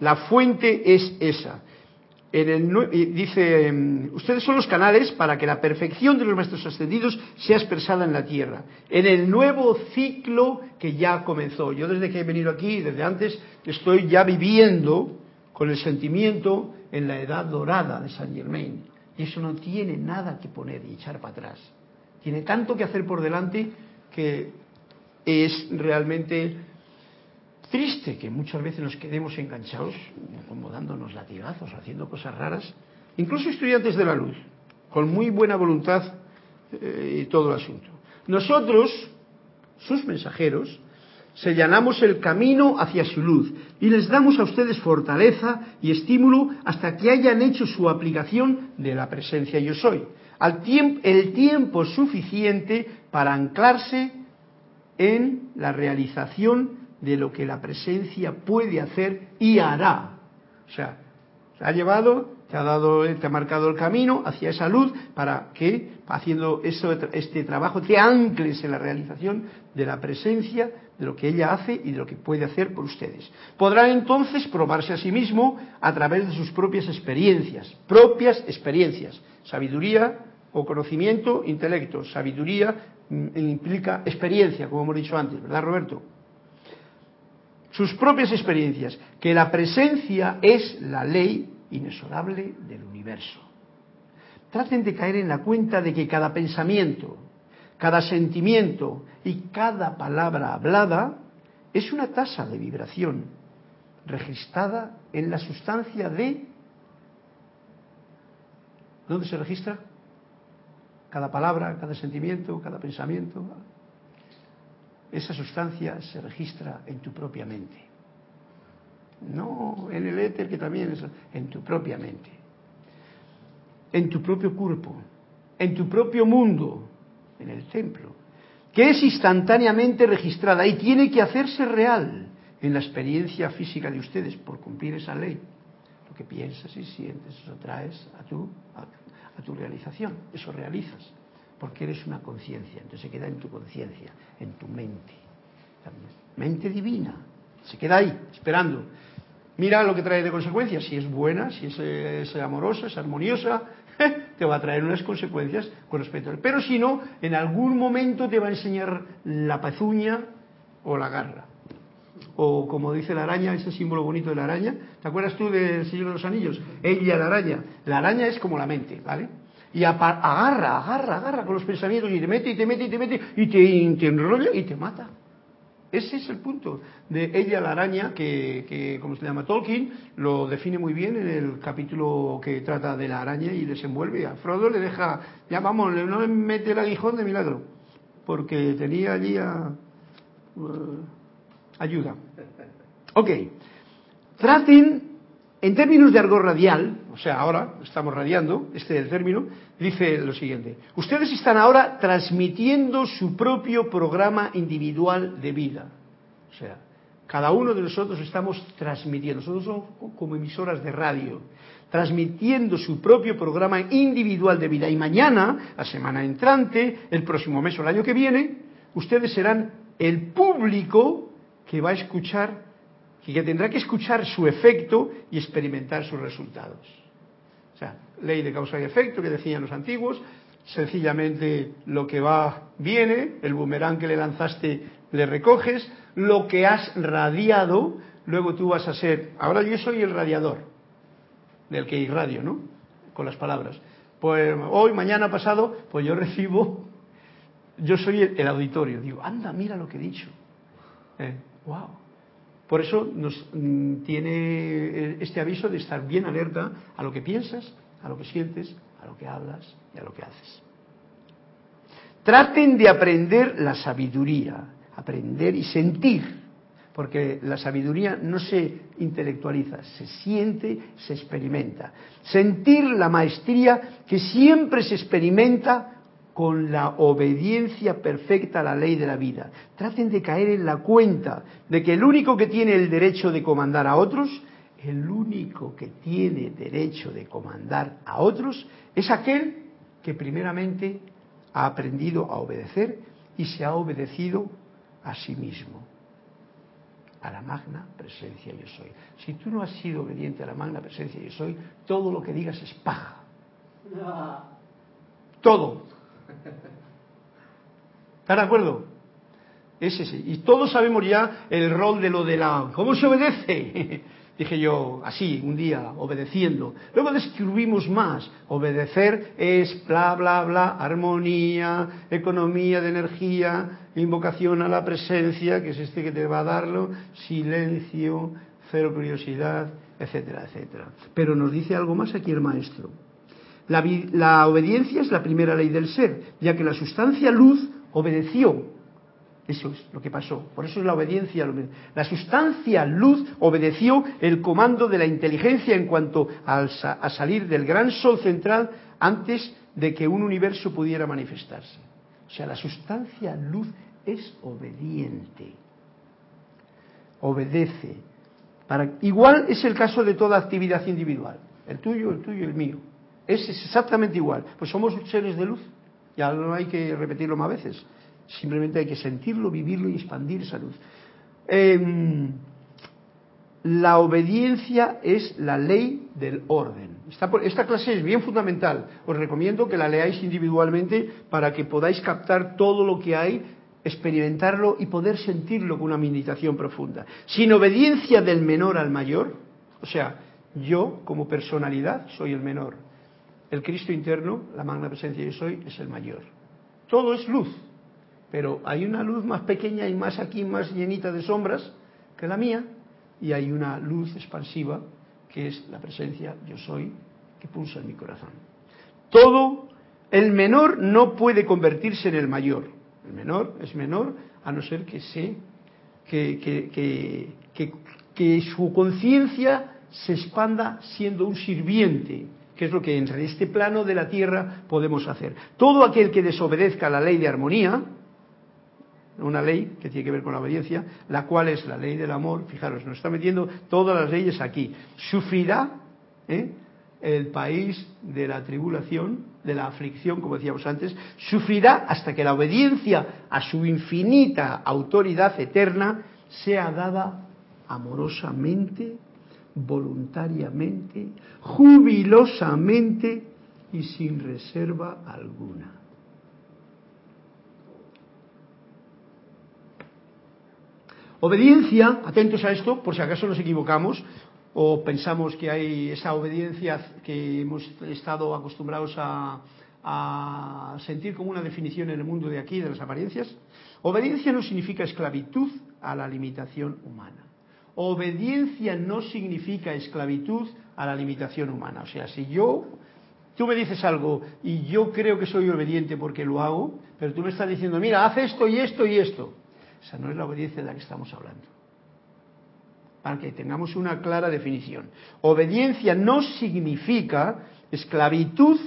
La fuente es esa. En el, dice, em, ustedes son los canales para que la perfección de los maestros ascendidos sea expresada en la tierra, en el nuevo ciclo que ya comenzó. Yo desde que he venido aquí, desde antes, estoy ya viviendo con el sentimiento en la edad dorada de Saint Germain. Y eso no tiene nada que poner y echar para atrás. Tiene tanto que hacer por delante que es realmente triste que muchas veces nos quedemos enganchados, como dándonos latigazos, haciendo cosas raras, incluso estudiantes de la luz, con muy buena voluntad eh, y todo el asunto. Nosotros, sus mensajeros, sellanamos el camino hacia su luz y les damos a ustedes fortaleza y estímulo hasta que hayan hecho su aplicación de la presencia yo soy. Al tiempo, el tiempo suficiente para anclarse en la realización de lo que la presencia puede hacer y hará. O sea, se ha llevado, te ha marcado el camino hacia esa luz para que haciendo este trabajo te ancles en la realización de la presencia de lo que ella hace y de lo que puede hacer por ustedes. Podrán entonces probarse a sí mismo a través de sus propias experiencias, propias experiencias. Sabiduría o conocimiento, intelecto. Sabiduría mm, implica experiencia, como hemos dicho antes, ¿verdad, Roberto? Sus propias experiencias, que la presencia es la ley inexorable del universo. Traten de caer en la cuenta de que cada pensamiento, cada sentimiento y cada palabra hablada es una tasa de vibración registrada en la sustancia de... ¿Dónde se registra? Cada palabra, cada sentimiento, cada pensamiento. Esa sustancia se registra en tu propia mente. No en el éter, que también es en tu propia mente. En tu propio cuerpo. En tu propio mundo en el templo, que es instantáneamente registrada y tiene que hacerse real en la experiencia física de ustedes por cumplir esa ley. Lo que piensas y sientes, eso traes a tu, a, tu realización, eso realizas, porque eres una conciencia, entonces se queda en tu conciencia, en tu mente, mente divina, se queda ahí, esperando. Mira lo que trae de consecuencias, si es buena, si es, amorosa, es armoniosa, te va a traer unas consecuencias con respecto a él. Pero si no, en algún momento te va a enseñar la pezuña o la garra. O como dice la araña, ese símbolo bonito de la araña. ¿Te acuerdas tú del Señor de los Anillos? Ella, la araña. La araña es como la mente, ¿vale? Y agarra, agarra, agarra con los pensamientos y te mete y te mete y te mete y te, te enrolla y te mata. Ese es el punto de ella, la araña, que, como se llama Tolkien, lo define muy bien en el capítulo que trata de la araña y desenvuelve. A Frodo le deja, ya vamos, no le mete el aguijón de milagro, porque tenía allí a, uh, ayuda. Ok, traten, en términos de radial, o sea, ahora estamos radiando, este es el término, dice lo siguiente, ustedes están ahora transmitiendo su propio programa individual de vida. O sea, cada uno de nosotros estamos transmitiendo, nosotros somos como emisoras de radio, transmitiendo su propio programa individual de vida. Y mañana, la semana entrante, el próximo mes o el año que viene, ustedes serán el público que va a escuchar, que tendrá que escuchar su efecto y experimentar sus resultados. O sea, ley de causa y efecto que decían los antiguos, sencillamente lo que va viene, el boomerang que le lanzaste le recoges, lo que has radiado, luego tú vas a ser, ahora yo soy el radiador, del que irradio, ¿no? Con las palabras. Pues hoy, mañana, pasado, pues yo recibo, yo soy el, auditorio, digo, anda, mira lo que he dicho. Eh, wow. Por eso nos mm, tiene este aviso de estar bien alerta a lo que piensas, a lo que sientes, a lo que hablas y a lo que haces. Traten de aprender la sabiduría, aprender y sentir, porque la sabiduría no se intelectualiza, se siente, se experimenta. Sentir la maestría que siempre se experimenta con la obediencia perfecta a la ley de la vida. Traten de caer en la cuenta de que el único que tiene el derecho de comandar a otros, el único que tiene derecho de comandar a otros, es aquel que primeramente ha aprendido a obedecer y se ha obedecido a sí mismo, a la magna presencia yo soy. Si tú no has sido obediente a la magna presencia yo soy, todo lo que digas es paja. Todo. ¿Están de acuerdo? Es ese. Y todos sabemos ya el rol de lo de la... ¿Cómo se obedece? Dije yo, así, un día, obedeciendo. Luego describimos más. Obedecer es bla, bla, bla, armonía, economía de energía, invocación a la presencia, que es este que te va a darlo, silencio, cero curiosidad, etcétera, etcétera. Pero nos dice algo más aquí el maestro. La, obediencia es la primera ley del ser, ya que la sustancia luz obedeció. Eso es lo que pasó. Por eso es la obediencia. La sustancia luz obedeció el comando de la inteligencia en cuanto a salir del gran sol central antes de que un universo pudiera manifestarse. O sea, la sustancia luz es obediente. Obedece. Para, igual es el caso de toda actividad individual. El tuyo, el tuyo, el mío. Es exactamente igual. Pues somos seres de luz. Ya no hay que repetirlo más veces. Simplemente hay que sentirlo, vivirlo y expandir esa luz. Em, la obediencia es la ley del orden. Esta, esta, clase es bien fundamental. Os recomiendo que la leáis individualmente para que podáis captar todo lo que hay, experimentarlo y poder sentirlo con una meditación profunda. Sin obediencia del menor al mayor, o sea, yo como personalidad soy el menor, el Cristo interno, la magna presencia yo soy, es el mayor. Todo es luz, pero hay una luz más pequeña y más aquí, más llenita de sombras que la mía, y hay una luz expansiva que es la presencia yo soy que pulsa en mi corazón. Todo, el menor no puede convertirse en el mayor. El menor es menor a no ser que se, que, que, que, que su conciencia se expanda siendo un sirviente que es lo que en este plano de la tierra podemos hacer. Todo aquel que desobedezca la ley de armonía, una ley que tiene que ver con la obediencia, la cual es la ley del amor, fijaros, nos está metiendo todas las leyes aquí, sufrirá ¿eh? el país de la tribulación, de la aflicción, como decíamos antes, sufrirá hasta que la obediencia a su infinita autoridad eterna sea dada amorosamente, voluntariamente, jubilosamente y sin reserva alguna. Obediencia, atentos a esto, por si acaso nos equivocamos o pensamos que hay esa obediencia que hemos estado acostumbrados a, sentir como una definición en el mundo de aquí, de las apariencias. Obediencia no significa esclavitud a la limitación humana. Obediencia no significa esclavitud a la limitación humana. O sea, si yo, tú me dices algo y yo creo que soy obediente porque lo hago, pero tú me estás diciendo, mira, haz esto y esto y esto. Esa no es la obediencia de la que estamos hablando. Para que tengamos una clara definición. Obediencia no significa esclavitud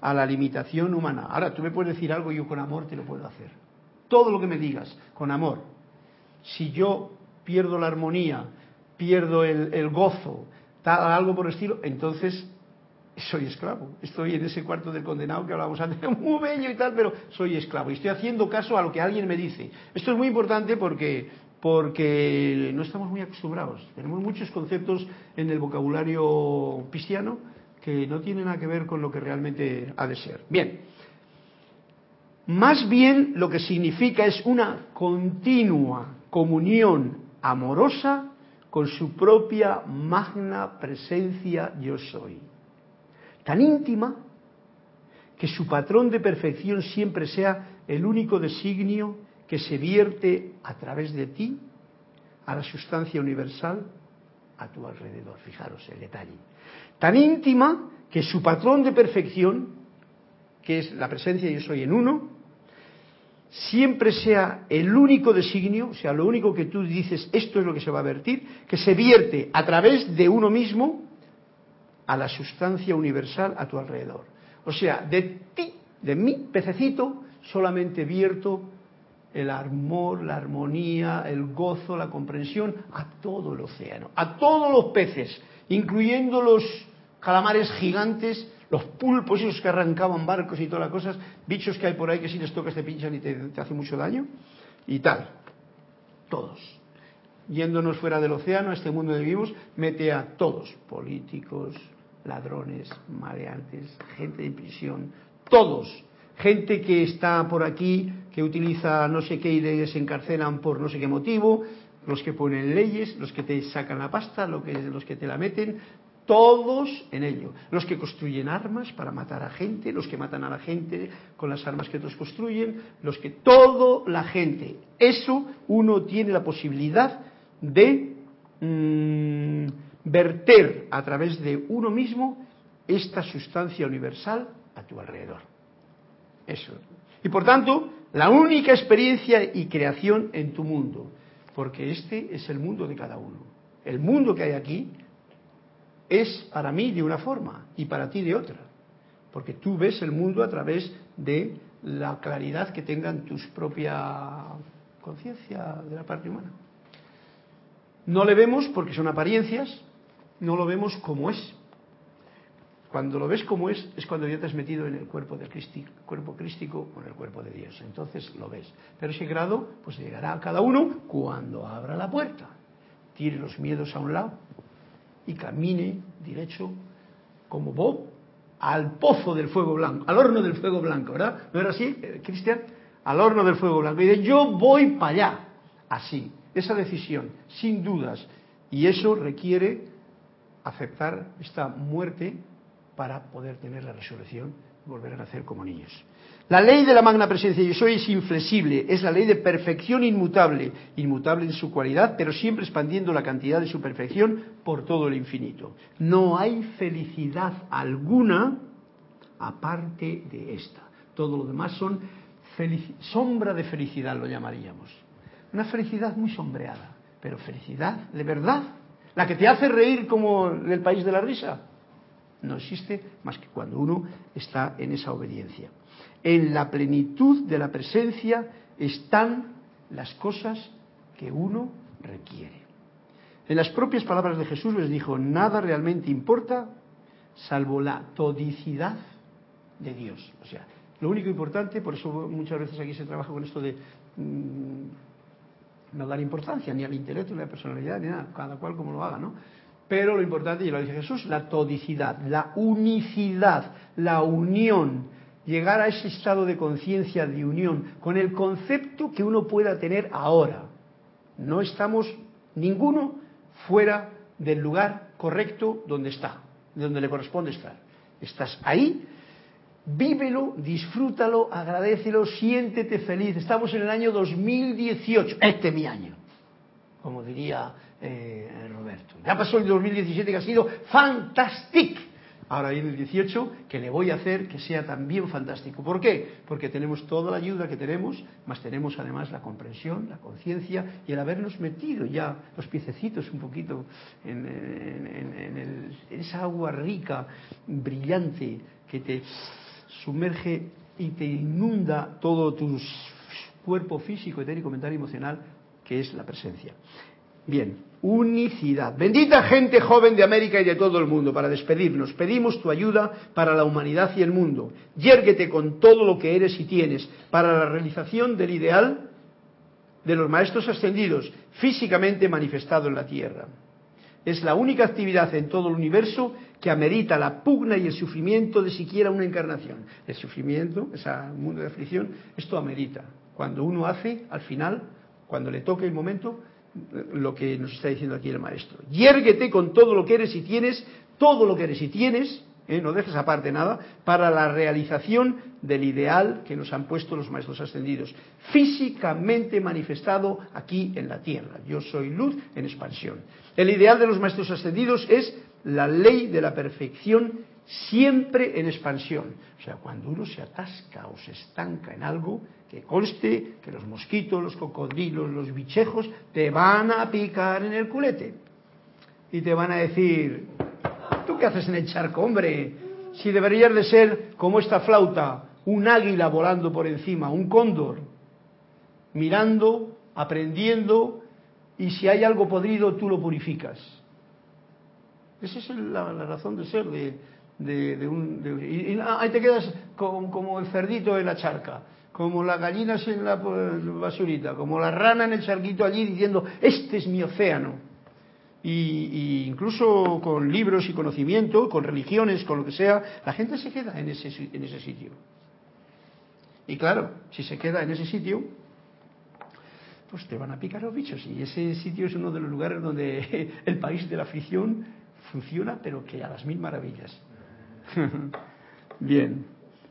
a la limitación humana. Ahora, tú me puedes decir algo y yo con amor te lo puedo hacer. Todo lo que me digas, con amor. Si yo pierdo la armonía, pierdo el, gozo, tal, algo por el estilo, entonces soy esclavo. Estoy en ese cuarto del condenado que hablábamos antes, muy bello y tal, pero soy esclavo. Y estoy haciendo caso a lo que alguien me dice. Esto es muy importante porque, porque no estamos muy acostumbrados. Tenemos muchos conceptos en el vocabulario cristiano que no tienen nada que ver con lo que realmente ha de ser. Bien. Más bien lo que significa es una continua comunión amorosa con su propia magna presencia yo soy tan íntima que su patrón de perfección siempre sea el único designio que se vierte a través de ti a la sustancia universal a tu alrededor. Fijaros el detalle. Tan íntima que su patrón de perfección, que es la presencia yo soy en uno, siempre sea el único designio, o sea, lo único que tú dices, esto es lo que se va a vertir, que se vierte a través de uno mismo a la sustancia universal a tu alrededor. O sea, de ti, de mi pececito, solamente vierto el amor, la armonía, el gozo, la comprensión a todo el océano, a todos los peces, incluyendo los calamares gigantes, los pulpos esos que arrancaban barcos y todas las cosas, bichos que hay por ahí que si les tocas te pinchan y te, te hace mucho daño, y tal. Todos. Yéndonos fuera del océano, a este mundo de vivos, mete a todos, políticos, ladrones, maleantes, gente en prisión, todos, gente que está por aquí, que utiliza no sé qué y les encarcelan por no sé qué motivo, los que ponen leyes, los que te sacan la pasta, los que, los que te la meten, todos en ello. Los que construyen armas para matar a gente, los que matan a la gente con las armas que otros construyen, los que todo la gente. Eso uno tiene la posibilidad de mm, verter a través de uno mismo esta sustancia universal a tu alrededor. Eso. Y por tanto, la única experiencia y creación en tu mundo, porque este es el mundo de cada uno. El mundo que hay aquí es para mí de una forma y para ti de otra, porque tú ves el mundo a través de la claridad que tengan tus propia conciencia de la parte humana. No le vemos porque son apariencias, no lo vemos como es. Cuando lo ves como es, es cuando ya te has metido en el cuerpo del cuerpo crístico el cuerpo de Dios. Entonces lo ves. Pero ese grado, pues llegará a cada uno cuando abra la puerta. Tire los miedos a un lado y camine derecho como Bob al pozo del fuego blanco, al horno del fuego blanco, ¿verdad? ¿No era así, eh, Cristian? Al horno del fuego blanco. Y dice, yo voy para allá. Así. Esa decisión, sin dudas. Y eso requiere aceptar esta muerte para poder tener la resurrección y volver a nacer como niños. La ley de la magna presencia yo soy es inflexible, es la ley de perfección inmutable, inmutable en su cualidad, pero siempre expandiendo la cantidad de su perfección por todo el infinito. No hay felicidad alguna aparte de esta. Todo lo demás son sombra de felicidad, lo llamaríamos. Una felicidad muy sombreada, pero felicidad de verdad la que te hace reír como el país de la risa, no existe más que cuando uno está en esa obediencia. En la plenitud de la presencia están las cosas que uno requiere. En las propias palabras de Jesús les dijo, nada realmente importa salvo la todicidad de Dios. O sea, lo único importante, por eso muchas veces aquí se trabaja con esto de mm, no dar importancia ni al intelecto, ni a la personalidad, ni nada, cada cual como lo haga, ¿no? Pero lo importante, y lo dice Jesús, la todicidad, la unicidad, la unión, llegar a ese estado de conciencia de unión con el concepto que uno pueda tener ahora. No estamos ninguno fuera del lugar correcto donde está, donde le corresponde estar. Estás ahí, vívelo, disfrútalo, agradecelo, siéntete feliz. Estamos en el año 2018, este es mi año, como diría eh, Roberto. Ya pasó el 2017 que ha sido fantástico. Ahora viene el 18 que le voy a hacer que sea también fantástico. ¿Por qué? Porque tenemos toda la ayuda que tenemos, más tenemos además la comprensión, la conciencia y el habernos metido ya los piececitos un poquito en, en esa agua rica, brillante, que te sumerge y te inunda todo tu cuerpo físico, etérico, mental y emocional, que es la presencia. Bien, unicidad. Bendita gente joven de América y de todo el mundo, para despedirnos, pedimos tu ayuda para la humanidad y el mundo. Yérguete con todo lo que eres y tienes para la realización del ideal de los maestros ascendidos, físicamente manifestado en la tierra. Es la única actividad en todo el universo que amerita la pugna y el sufrimiento de siquiera una encarnación. El sufrimiento, ese mundo de aflicción, esto amerita. Cuando uno hace, al final, cuando le toque el momento, lo que nos está diciendo aquí el maestro. Yérguete con todo lo que eres y tienes, todo lo que eres y tienes, ¿eh? no dejes aparte nada, para la realización del ideal que nos han puesto los maestros ascendidos, físicamente manifestado aquí en la tierra. Yo soy luz en expansión. El ideal de los maestros ascendidos es la ley de la perfección siempre en expansión. O sea, cuando uno se atasca o se estanca en algo, que conste que los mosquitos, los cocodrilos, los bichejos te van a picar en el culete. Y te van a decir, ¿tú qué haces en el charco, hombre? Si deberías de ser como esta flauta, un águila volando por encima, un cóndor, mirando, aprendiendo, y si hay algo podrido, tú lo purificas. Esa es la, la razón de ser de, de, un... y, ahí te quedas como, el cerdito en la charca, como las gallinas en la basurita, como la rana en el charquito allí diciendo, este es mi océano. Y, incluso con libros y conocimiento, con religiones, con lo que sea, la gente se queda en ese, en ese sitio. Y claro, si se queda en ese sitio, pues te van a picar los bichos. Y ese sitio es uno de los lugares donde el país de la afición funciona, pero que a las mil maravillas. Bien.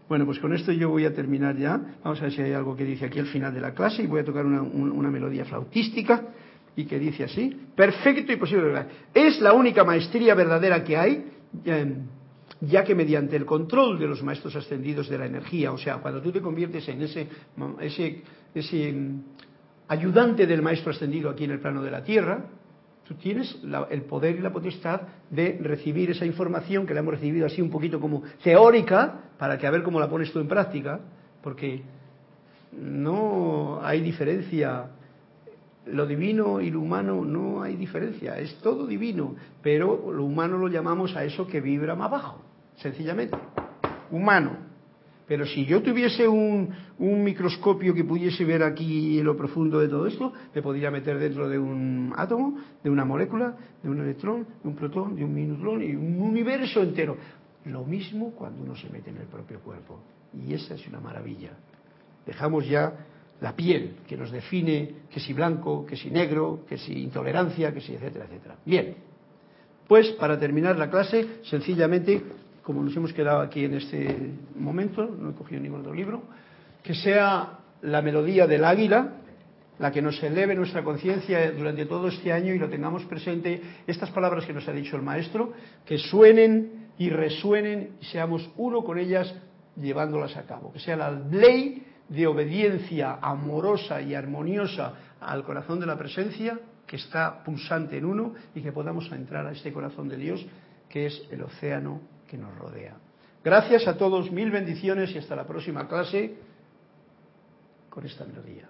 Bueno, pues con esto yo voy a terminar ya. Vamos a ver si hay algo que dice aquí al final de la clase y voy a tocar una, melodía flautística y que dice así, perfecto y posible. Es la única maestría verdadera que hay, em, ya que mediante el control de los maestros ascendidos de la energía, o sea, cuando tú te conviertes en ese, ese, ese em, ayudante del maestro ascendido aquí en el plano de la Tierra, Tú tienes el poder y la potestad de recibir esa información que la hemos recibido así un poquito como teórica, para que a ver cómo la pones tú en práctica, porque no hay diferencia. Lo divino y lo humano no hay diferencia, es todo divino, pero lo humano lo llamamos a eso que vibra más bajo, sencillamente. Humano, pero si yo tuviese un, microscopio que pudiese ver aquí lo profundo de todo esto, me podría meter dentro de un átomo, de una molécula, de un electrón, de un protón, de un minutrón y un universo entero. Lo mismo cuando uno se mete en el propio cuerpo. Y esa es una maravilla. Dejamos ya la piel que nos define que si blanco, que si negro, que si intolerancia, que si etcétera, etcétera. Bien, pues para terminar la clase, sencillamente como nos hemos quedado aquí en este momento, no he cogido ningún otro libro, que sea la melodía del águila, la que nos eleve nuestra conciencia durante todo este año y lo tengamos presente, estas palabras que nos ha dicho el maestro, que suenen y resuenen y seamos uno con ellas llevándolas a cabo, que sea la ley de obediencia amorosa y armoniosa al corazón de la presencia que está pulsante en uno y que podamos entrar a este corazón de Dios que es el océano que nos rodea. Gracias a todos, mil bendiciones y hasta la próxima clase con esta melodía.